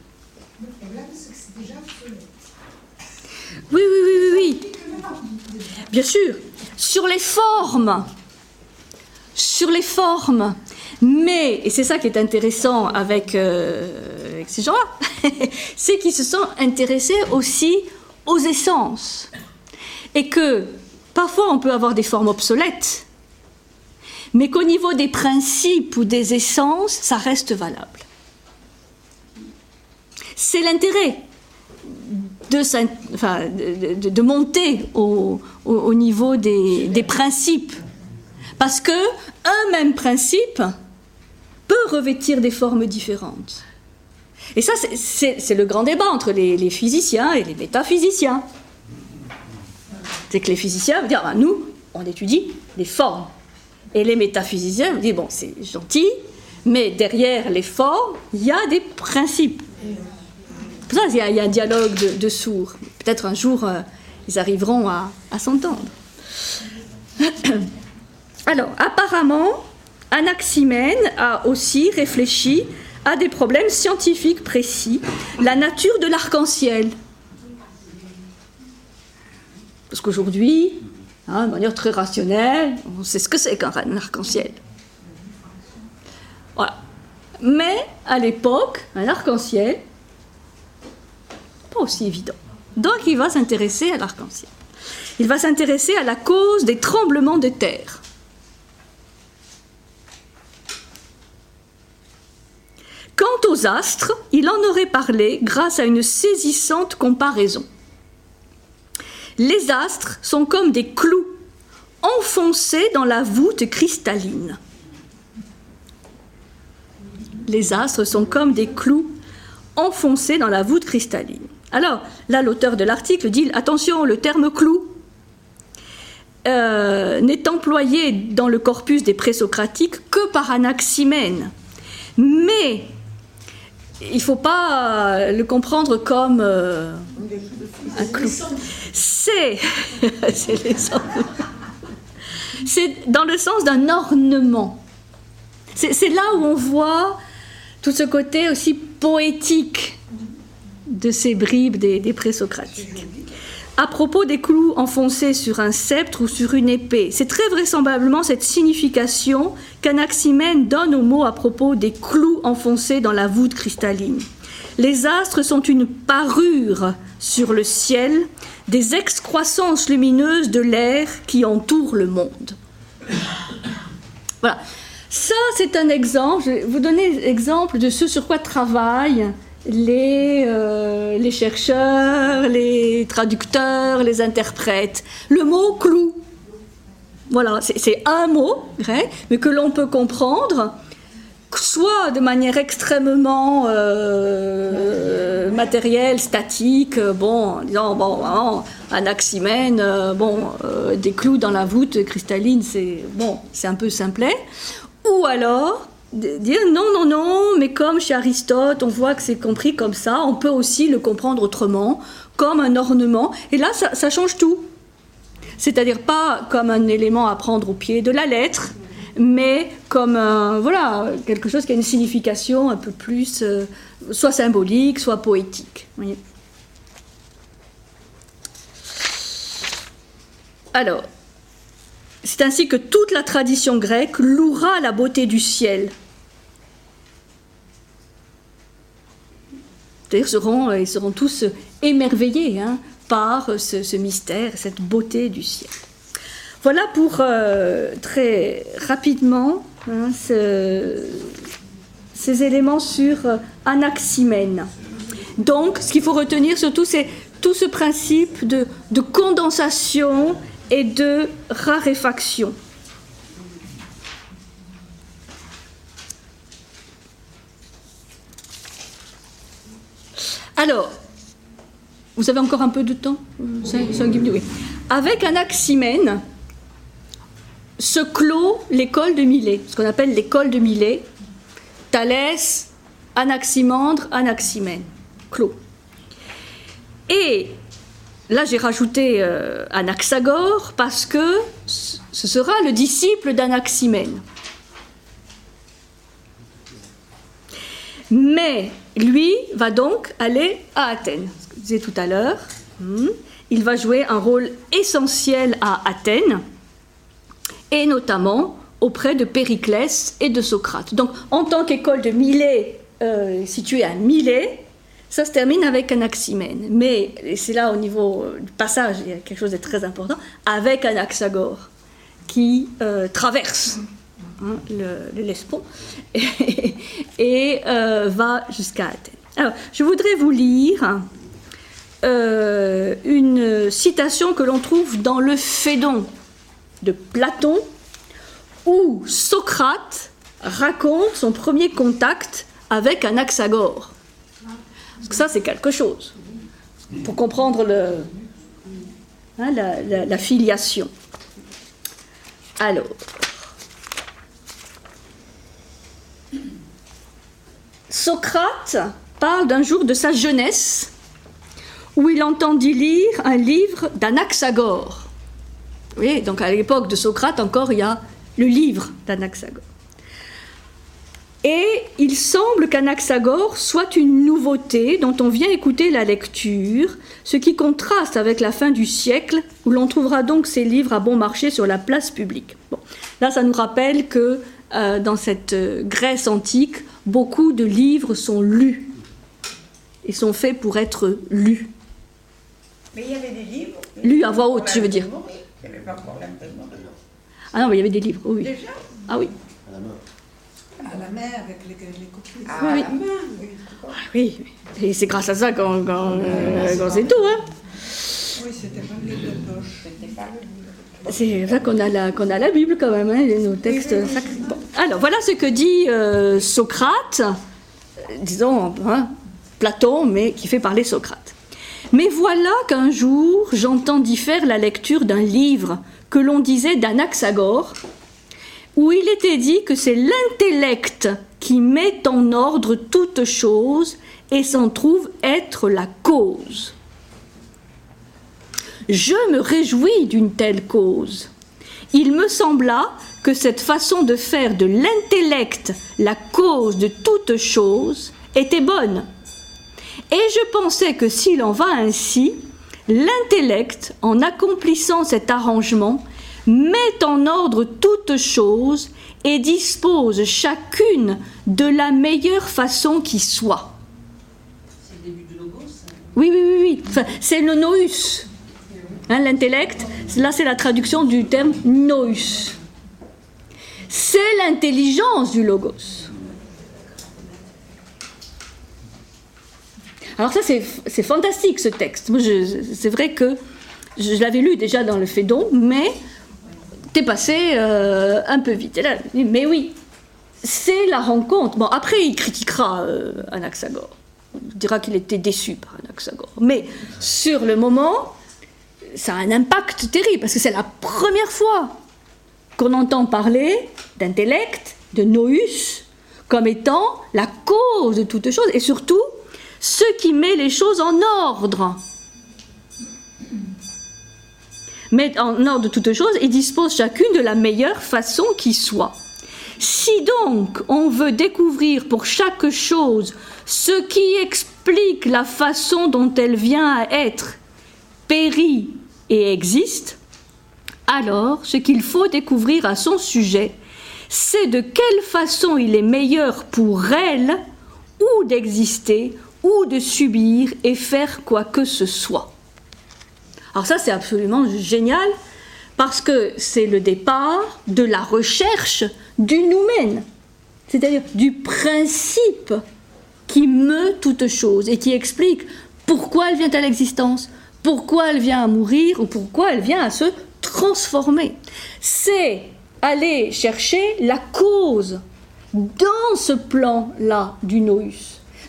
[SPEAKER 2] Oui, oui, oui, oui, oui. Bien sûr, sur les formes. Sur les formes. Mais, et c'est ça qui est intéressant avec, euh, ces gens-là, (laughs) c'est qu'ils se sont intéressés aussi aux essences. Et que parfois on peut avoir des formes obsolètes, mais qu'au niveau des principes ou des essences, ça reste valable. C'est l'intérêt de, monter au, au- au niveau des, principes. Parce que un même principe peut revêtir des formes différentes. Et ça, c'est- le grand débat entre les, les physiciens et les métaphysiciens. C'est que les physiciens vont dire, ah, nous, on étudie les formes. Et les métaphysiciens vont dire, bon, c'est gentil, mais derrière les formes, il y a des principes. Il y a un dialogue de, sourds. Peut-être un jour, euh, ils arriveront à, à s'entendre. (coughs) Alors, apparemment, Anaximène a aussi réfléchi à des problèmes scientifiques précis, la nature de l'arc-en-ciel. Parce qu'aujourd'hui, hein, de manière très rationnelle, on sait ce que c'est qu'un arc-en-ciel. Voilà. Mais à l'époque, un arc-en-ciel, pas aussi évident. Donc il va s'intéresser à l'arc-en-ciel. Il va s'intéresser à la cause des tremblements de terre. Quant aux astres, il en aurait parlé grâce à une saisissante comparaison. Les astres sont comme des clous enfoncés dans la voûte cristalline. Les astres sont comme des clous enfoncés dans la voûte cristalline. Alors, là, l'auteur de l'article dit attention, le terme clou euh, n'est employé dans le corpus des présocratiques que par Anaximène. Mais il ne faut pas le comprendre comme euh, un clou. C'est (laughs) dans le sens d'un ornement. C'est là où on voit tout ce côté aussi poétique de ces bribes des, des présocratiques. À propos des clous enfoncés sur un sceptre ou sur une épée, c'est très vraisemblablement cette signification qu'Anaximène donne au mot à propos des clous enfoncés dans la voûte cristalline. Les astres sont une parure sur le ciel des excroissances lumineuses de l'air qui entoure le monde. Voilà. Ça, c'est un exemple. Je vais vous donner l'exemple de ce sur quoi travaillent les, euh, les chercheurs, les traducteurs, les interprètes. Le mot clou. Voilà, c'est un mot grec, mais que l'on peut comprendre soit de manière extrêmement euh, matérielle, statique, euh, bon, en bon, Anaximène, bon, des clous dans la voûte cristalline, c'est bon, c'est un peu simplet. Ou alors, dire non, non, non, mais comme chez Aristote, on voit que c'est compris comme ça, on peut aussi le comprendre autrement, comme un ornement. Et là, ça, change tout. C'est-à-dire pas comme un élément à prendre au pied de la lettre, mais comme un- voilà, quelque chose qui a une signification un peu plus, euh, soit symbolique, soit poétique. Alors, c'est ainsi que toute la tradition grecque louera la beauté du ciel. Euh, ils seront tous émerveillés hein, par ce, mystère, cette beauté du ciel. Voilà pour euh, très rapidement hein, ce- ces éléments sur euh, Anaximène. Donc, ce qu'il faut retenir surtout, c'est tout ce principe de condensation et de raréfaction. Alors, vous avez encore un peu de temps Euh. Avec Anaximène se clôt l'école de Milet, ce qu'on appelle l'école de Milet. Thalès, Anaximandre, Anaximène. Clos. Et là, j'ai rajouté euh, Anaxagore parce que ce sera le disciple d'Anaximène. Mais lui va donc aller à Athènes. Ce que je disais tout à l'heure. Hmm. Il va jouer un rôle essentiel à Athènes, et notamment auprès de Périclès et de Socrate. Donc, en tant qu'école de Milet, euh, située à Milet, ça se termine avec Anaximène. Mais, et c'est là au niveau euh, du passage, il y a quelque chose de très important, avec Anaxagore, qui euh, traverse hein, le, le (laughs) et, euh, va jusqu'à Athènes. Alors, je voudrais vous lire euh, une citation que l'on trouve dans le Phédon de Platon, où Socrate raconte son premier contact avec Anaxagore. Parce que ça, c'est quelque chose, pour comprendre hein, la, la- la filiation. Alors, Socrate parle d'un jour de sa jeunesse où il entendit lire un livre d'Anaxagore. Voyez, donc à l'époque de Socrate encore, il y a le livre d'Anaxagore. Et il semble qu'Anaxagore soit une nouveauté dont on vient écouter la lecture, ce qui contraste avec la fin du siècle, où l'on trouvera donc ces livres à bon marché sur la place publique. Bon, là, ça nous rappelle que euh, dans cette euh, Grèce antique, beaucoup de livres sont lus et sont faits pour être lus.
[SPEAKER 6] Mais il y avait des livres.
[SPEAKER 2] Lus à voix haute, je veux dire.
[SPEAKER 6] Il n'y avait pas encore l'imprimerie.
[SPEAKER 2] Ah non, mais il y avait des livres, oui.
[SPEAKER 6] Déjà
[SPEAKER 2] Ah oui,
[SPEAKER 3] À la main.
[SPEAKER 7] À la mer avec les, les copies.
[SPEAKER 6] Ah,
[SPEAKER 2] Oui.
[SPEAKER 6] à la main, oui.
[SPEAKER 2] oui. Et c'est grâce à ça qu'on qu'on- qu'on sait tout. Hein.
[SPEAKER 7] Oui, c'était pas le livre de poche.
[SPEAKER 6] C'était pas le livre.
[SPEAKER 2] C'est là qu'on a, la, qu'on a la Bible quand même, hein, nos textes sacrés. Bon. Alors voilà ce que dit euh, Socrate, euh, disons hein, Platon, mais qui fait parler Socrate. Mais voilà qu'un jour j'entendis faire la lecture d'un livre que l'on disait d'Anaxagore, où il était dit que c'est l'intellect qui met en ordre toute chose et s'en trouve être la cause. Je me réjouis d'une telle cause. Il me sembla que cette façon de faire de l'intellect la cause de toute chose était bonne. Et je pensais que s'il en va ainsi, l'intellect, en accomplissant cet arrangement, met en ordre toute chose et dispose chacune de la meilleure façon qui soit.
[SPEAKER 5] C'est le début logos.
[SPEAKER 2] Oui, oui, oui, oui. Enfin, c'est le nous. Hein, L'intellect, là c'est la traduction du terme nous. C'est l'intelligence du logos. Alors ça c'est fantastique ce texte. C'est vrai que je, l'avais lu déjà dans le Phédon, mais t'es passé euh, un peu vite. Mais oui, c'est la rencontre. Bon, après, il critiquera euh, Anaxagore. Il dira qu'il était déçu par Anaxagore. Mais sur le moment, ça a un impact terrible, parce que c'est la première fois qu'on entend parler d'intellect, de nous, comme étant la cause de toute chose, et surtout ce qui met les choses en ordre. Met en ordre de toute chose et dispose chacune de la meilleure façon qui soit. Si donc on veut découvrir pour chaque chose ce qui explique la façon dont elle vient à être, périt et existe, alors ce qu'il faut découvrir à son sujet, c'est de quelle façon il est meilleur pour elle ou d'exister ou de subir et faire quoi que ce soit. Alors ça c'est absolument génial parce que c'est le départ de la recherche du noumen, c'est-à-dire du principe qui meut toute chose et qui explique pourquoi elle vient à l'existence, pourquoi elle vient à mourir ou pourquoi elle vient à se transformer. C'est aller chercher la cause dans ce plan-là du nous.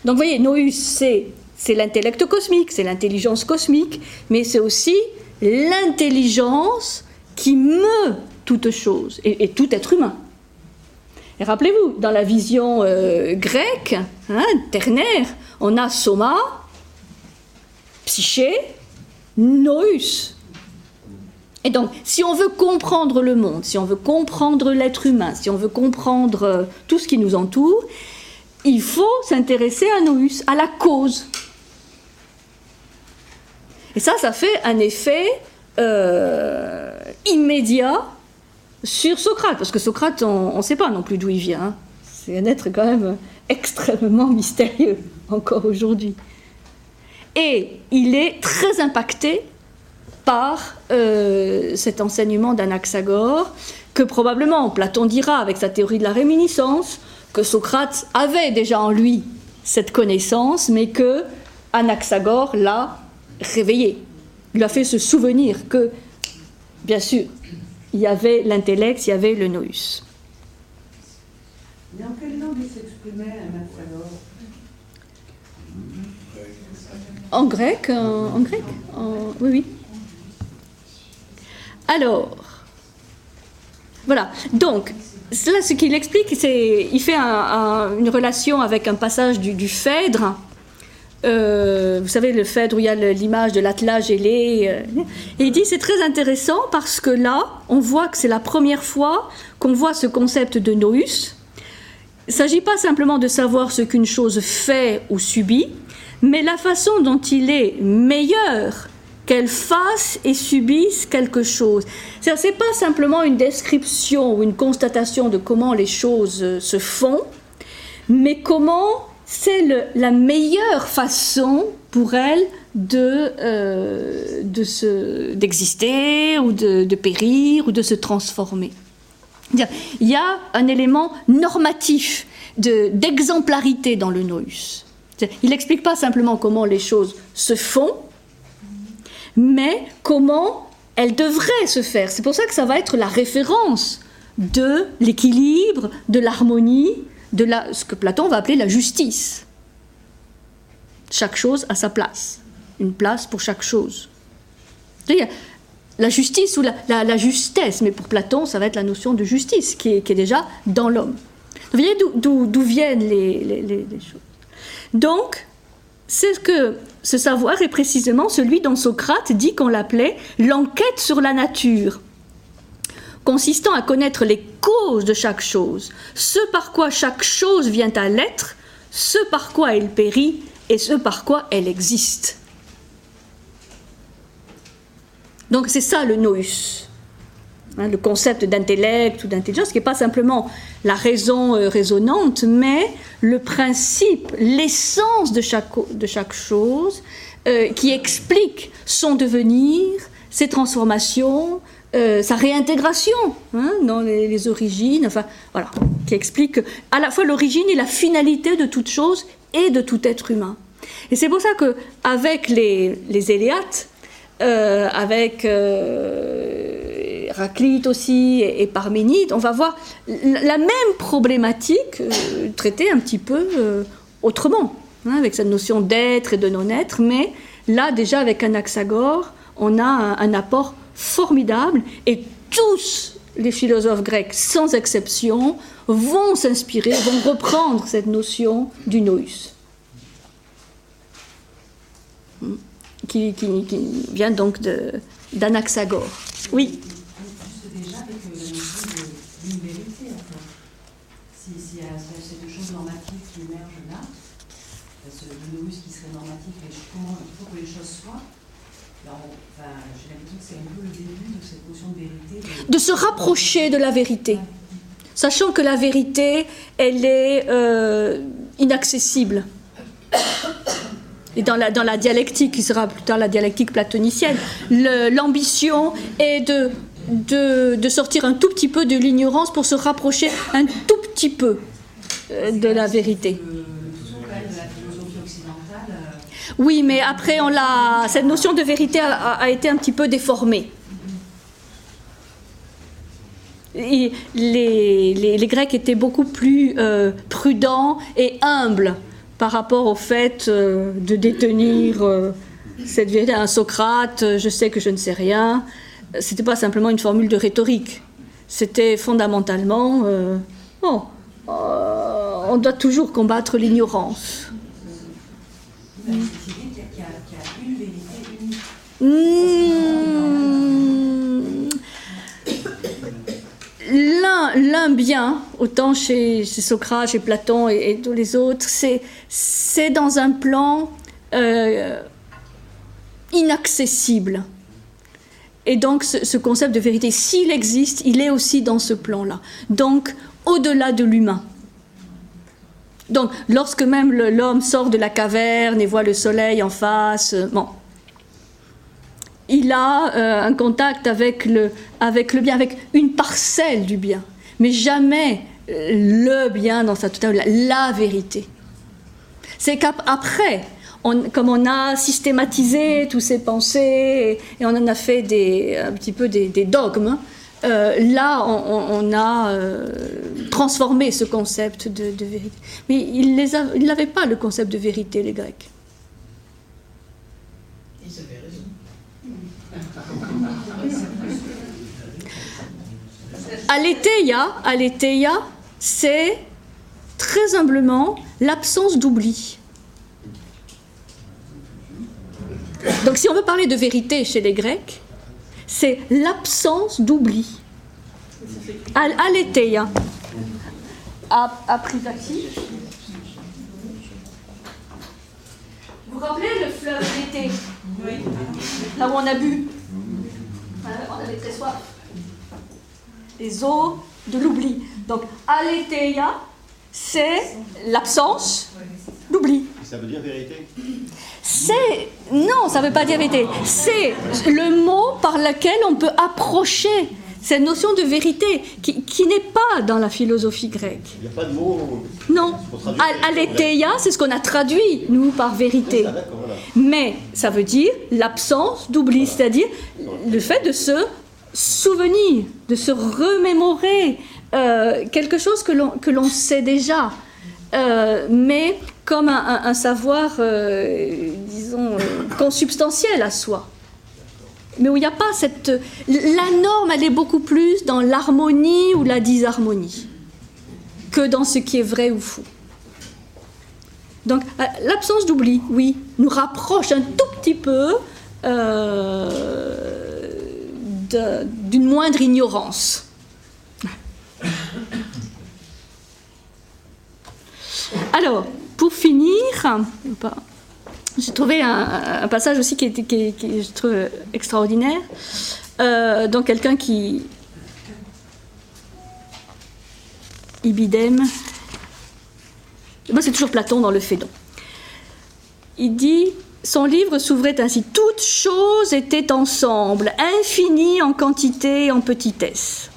[SPEAKER 2] Donc vous voyez, nous, c'est, l'intellect cosmique, c'est l'intelligence cosmique, mais c'est aussi l'intelligence qui meut toute chose et, et tout être humain. Et rappelez-vous, dans la vision euh, grecque, hein, ternaire, on a soma, psyché, nous. Et donc, si on veut comprendre le monde, si on veut comprendre l'être humain, si on veut comprendre euh, tout ce qui nous entoure, il faut s'intéresser à nous, à la cause. Et ça, ça fait un effet euh, immédiat sur Socrate, parce que Socrate, on ne sait pas non plus d'où il vient. hein. C'est un être quand même extrêmement mystérieux, encore aujourd'hui. Et il est très impacté par euh, cet enseignement d'Anaxagore, que probablement Platon dira avec sa théorie de la réminiscence, que Socrate avait déjà en lui cette connaissance, mais que Anaxagore l'a réveillé. Il lui a fait se souvenir que, bien sûr, il y avait l'intellect, il y avait le nous.
[SPEAKER 8] En langue s'exprimait, Anaxagore?
[SPEAKER 2] En grec, en, grec Oui, oui. Alors, voilà. Donc, cela, ce qu'il explique, c'est il fait un- un- une relation avec un passage du, Phèdre. Euh, vous savez, le Phèdre où il y a l'image de l'attelage ailé. euh, et il dit c'est très intéressant parce que là, on voit que c'est la première fois qu'on voit ce concept de nous. Il ne s'agit pas simplement de savoir ce qu'une chose fait ou subit, mais la façon dont il est meilleur qu'elle fasse et subisse quelque chose. Ce n'est pas simplement une description ou une constatation de comment les choses euh, se font, mais comment c'est la meilleure façon pour elle de, euh, de d'exister ou de, de périr ou de se transformer. Il y a un élément normatif de- d'exemplarité dans le nous. Il n'explique pas simplement comment les choses se font, mais comment elles devraient se faire. C'est pour ça que ça va être la référence de l'équilibre, de l'harmonie, de ce que Platon va appeler la justice. Chaque chose a sa place, une place pour chaque chose. C'est-à-dire, la justice ou la, justesse, mais pour Platon, ça va être la notion de justice qui est, déjà dans l'homme. Vous voyez d'où- viennent les choses? Donc, c'est que ce savoir est précisément celui dont Socrate dit qu'on l'appelait l'enquête sur la nature, consistant à connaître les causes de chaque chose, ce par quoi chaque chose vient à l'être, ce par quoi elle périt et ce par quoi elle existe. Donc c'est ça le nous. Hein, le concept d'intellect ou d'intelligence, qui n'est pas simplement la raison euh, raisonnante, mais le principe, l'essence de chaque, de chaque chose, euh, qui explique son devenir, ses transformations, euh, sa réintégration hein, dans les, les origines, enfin voilà, qui explique à la fois l'origine et la finalité de toute chose et de tout être humain. Et c'est pour ça que avec les, les Éléates, euh, avec euh, aussi et, et Parménide, on va voir la même problématique euh, traitée un petit peu euh, autrement, hein, avec cette notion d'être et de non-être, mais là déjà avec Anaxagore, on a un, un apport formidable et tous les philosophes grecs, sans exception, vont s'inspirer, vont reprendre cette notion du nous. Qui, qui- qui vient donc d'Anaxagore. Oui.
[SPEAKER 5] De
[SPEAKER 2] se rapprocher de la vérité. Sachant que la vérité, elle est euh, inaccessible. Et dans la, dans la dialectique, qui sera plus tard la dialectique platonicienne, l'ambition est de, de, de sortir un tout petit peu de l'ignorance pour se rapprocher un tout petit peu euh, de la vérité. Oui, mais après, on l'a, cette notion de vérité a, été un petit peu déformée. Les, les- les Grecs étaient beaucoup plus euh, prudents et humbles par rapport au fait euh, de détenir euh, cette vérité. Un Socrate, euh, je sais que je ne sais rien, c'était pas simplement une formule de rhétorique. C'était fondamentalement, on doit toujours combattre l'ignorance
[SPEAKER 5] avez cette idée qu'il y, a- qu'il y a- qu'il y a une vérité unique.
[SPEAKER 2] Mmh. L'un, bien, autant chez, Socrate, chez Platon et, tous les autres, c'est, dans un plan euh, inaccessible. Et donc ce, ce concept de vérité, s'il existe, il est aussi dans ce plan-là. Donc au-delà de l'humain. Donc lorsque même l'homme sort de la caverne et voit le soleil en face, euh, bon, il a euh, un contact avec le, avec le bien, avec une parcelle du bien, mais jamais euh, le bien dans sa totalité, la, vérité. C'est qu'après, comme on a systématisé tous ces pensées et, on en a fait des, un petit peu des, dogmes, euh, là, on, a transformé ce concept de, vérité. Mais ils n'avaient pas le concept de vérité, les Grecs.
[SPEAKER 4] Ils avaient raison.
[SPEAKER 2] Aletheia, aletheia, c'est très humblement l'absence d'oubli. Donc si on veut parler de vérité chez les Grecs, c'est l'absence d'oubli. Al- Aletheia. A- Aprisaxi. Vous vous rappelez le fleuve d'été? Là où on a bu? Euh, On avait très soif les eaux de l'oubli. Donc, aletheia, c'est l'absence d'oubli.
[SPEAKER 3] Ça veut dire vérité?
[SPEAKER 2] C'est. Non, ça ne veut pas dire vérité. C'est le mot par lequel on peut approcher cette notion de vérité qui, qui n'est pas dans la philosophie grecque.
[SPEAKER 3] Il n'y a pas de mot.
[SPEAKER 2] Non. Al-
[SPEAKER 3] vérité,
[SPEAKER 2] Aletheia, c'est ce qu'on a traduit, nous, par vérité.
[SPEAKER 3] Ah, voilà.
[SPEAKER 2] Mais ça veut dire l'absence d'oubli, c'est-à-dire le fait de se souvenir, de se remémorer euh, quelque chose que l'on sait déjà, euh, mais comme un, savoir, euh, disons, consubstantiel à soi. Mais où il n'y a pas cette... La norme, elle est beaucoup plus dans l'harmonie ou la disharmonie que dans ce qui est vrai ou faux. Donc l'absence d'oubli, oui, nous rapproche un tout petit peu d'une moindre ignorance. Alors, pour finir, j'ai trouvé un, passage aussi qui est, extraordinaire. Euh, donc quelqu'un qui... Ibidem. Moi, c'est toujours Platon dans le Phédon. Il dit son livre s'ouvrait ainsi toutes choses étaient ensemble, infinies en quantité et en petitesse.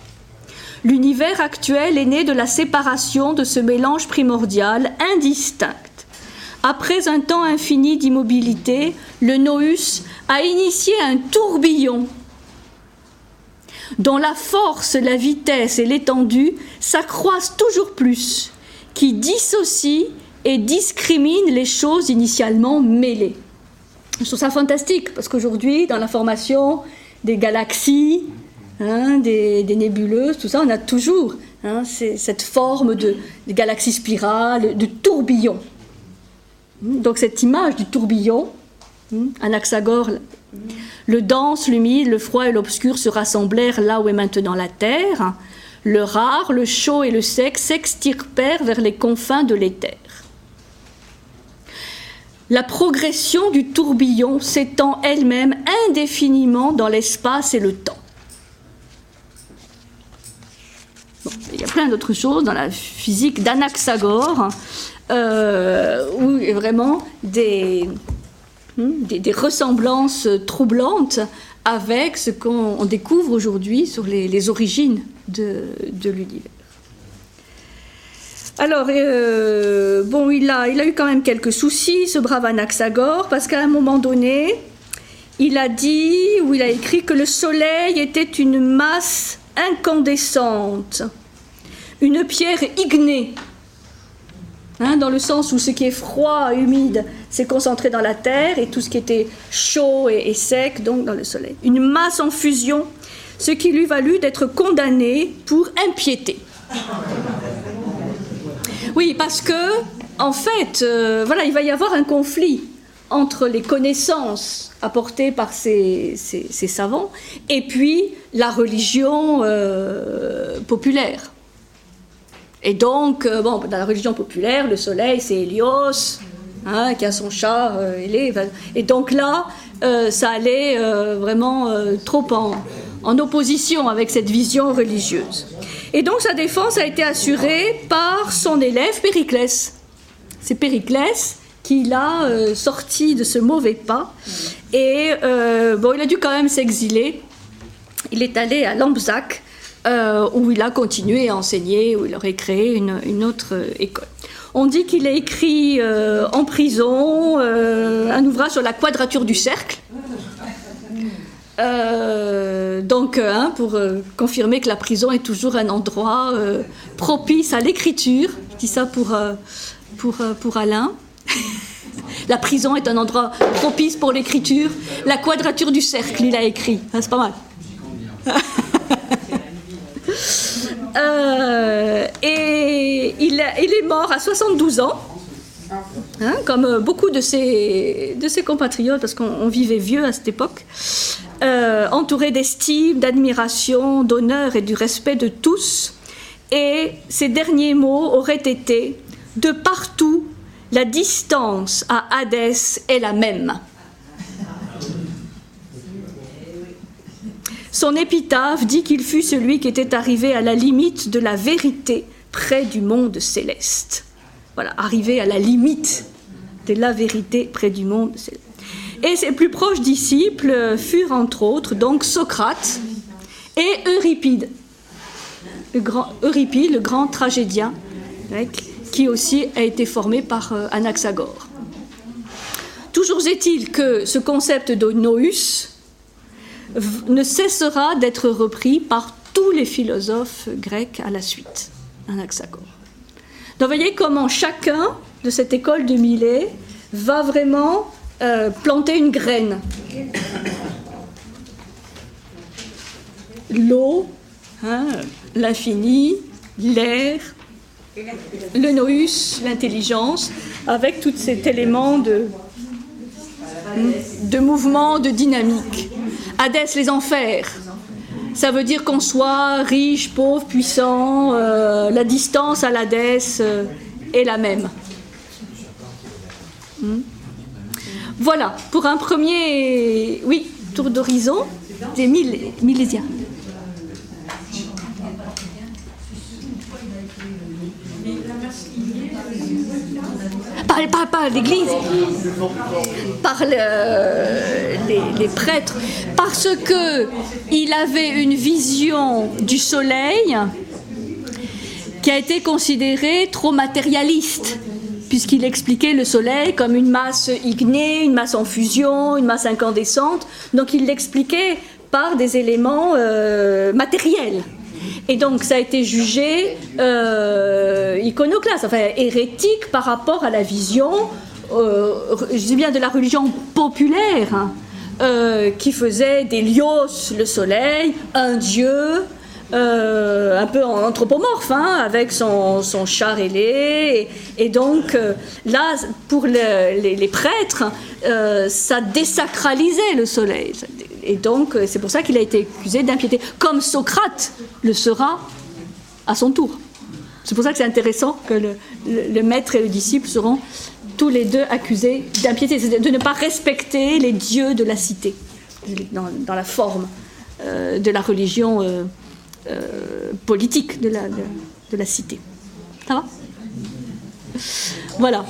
[SPEAKER 2] L'univers actuel est né de la séparation de ce mélange primordial indistinct. Après un temps infini d'immobilité, le Nous a initié un tourbillon dont la force, la vitesse et l'étendue s'accroissent toujours plus, qui dissocie et discrimine les choses initialement mêlées. Je trouve ça fantastique parce qu'aujourd'hui, dans la formation des galaxies, hein, des, nébuleuses, tout ça, on a toujours hein, cette forme de, de galaxie spirale, de tourbillon. Donc cette image du tourbillon, hein, Anaxagore, le dense, l'humide, le froid et l'obscur se rassemblèrent là où est maintenant la Terre. Le rare, le chaud et le sec s'extirpèrent vers les confins de l'éther. La progression du tourbillon s'étend elle-même indéfiniment dans l'espace et le temps. Il y a plein d'autres choses dans la physique d'Anaxagore, euh, où il y a vraiment des, hmm, ressemblances troublantes avec ce qu'on on découvre aujourd'hui sur les, origines de l'univers. Alors, euh, bon, il a, eu quand même quelques soucis, ce brave Anaxagore, parce qu'à un moment donné, il a dit, ou il a écrit que le soleil était une masse incandescente, une pierre ignée, Hein, dans le sens où ce qui est froid, humide, s'est concentré dans la terre, et tout ce qui était chaud et, et sec, donc dans le soleil. Une masse en fusion, ce qui lui valut d'être condamné pour impiété. Oui, parce que, en fait, euh, voilà, il va y avoir un conflit entre les connaissances apportées par ces, ces- savants et puis la religion euh, populaire. Et donc, euh, bon, dans la religion populaire, le soleil, c'est Hélios, hein, qui a son char euh, Et donc là, ça allait vraiment trop en, en opposition avec cette vision religieuse. Et donc sa défense a été assurée par son élève Périclès. C'est Périclès qui l'a euh, sorti de ce mauvais pas. Et euh, bon, il a dû quand même s'exiler. Il est allé à Lampsac euh, où il a continué à enseigner, où il aurait créé une, autre école. On dit qu'il a écrit en prison un ouvrage sur la quadrature du cercle. Euh, donc, hein, pour euh, confirmer que la prison est toujours un endroit euh, propice à l'écriture, je dis ça pour, euh, pour, euh, pour Alain. (laughs) la prison est un endroit propice pour l'écriture. La quadrature du cercle, il a écrit. Ah, c'est pas mal. (laughs) Euh, et il, est mort à 72 ans, hein, comme euh, beaucoup de ses, de ses compatriotes, parce qu'on on vivait vieux à cette époque, euh, entouré d'estime, d'admiration, d'honneur et du respect de tous. Et ses derniers mots auraient été De partout, la distance à Hadès est la même. Son épitaphe dit qu'il fut celui qui était arrivé à la limite de la vérité près du monde céleste. Voilà, arrivé à la limite de la vérité près du monde céleste. Et ses plus proches disciples furent entre autres donc Socrate et Euripide, Euripide, le grand tragédien qui aussi a été formé par euh, Anaxagore. Toujours est-il que ce concept de nous ne cessera d'être repris par tous les philosophes grecs à la suite, Anaxagore. Donc voyez comment chacun de cette école de Milet va vraiment euh, planter une graine. L'eau, hein, l'infini, l'air, le nous, l'intelligence, avec tout cet élément de, de mouvement, de dynamique. Hadès, les enfers. Ça veut dire qu'on soit riche, pauvre, puissant, euh, la distance à l'Hadès euh, est la même. Hmm? Voilà, pour un premier oui, tour d'horizon des mille, millésiens. Par, l'Église, par les, les prêtres, parce que il avait une vision du soleil qui a été considérée trop matérialiste, puisqu'il expliquait le soleil comme une masse ignée, une masse en fusion, une masse incandescente. Donc il l'expliquait par des éléments euh, matériels. Et donc ça a été jugé euh, iconoclaste, enfin hérétique par rapport à la vision, euh, je dis bien de la religion populaire, hein, qui faisait d'Hélios le soleil un dieu, euh, un peu anthropomorphe, hein, avec son, char ailé. Et, et donc euh, là, pour le- les, prêtres, euh, ça désacralisait le soleil. Et donc c'est pour ça qu'il a été accusé d'impiété, comme Socrate le sera à son tour. C'est pour ça que c'est intéressant que le, maître et le disciple seront tous les deux accusés d'impiété, de ne pas respecter les dieux de la cité, dans, la forme de la religion euh, politique de la, de, de la cité. Ça va? Voilà.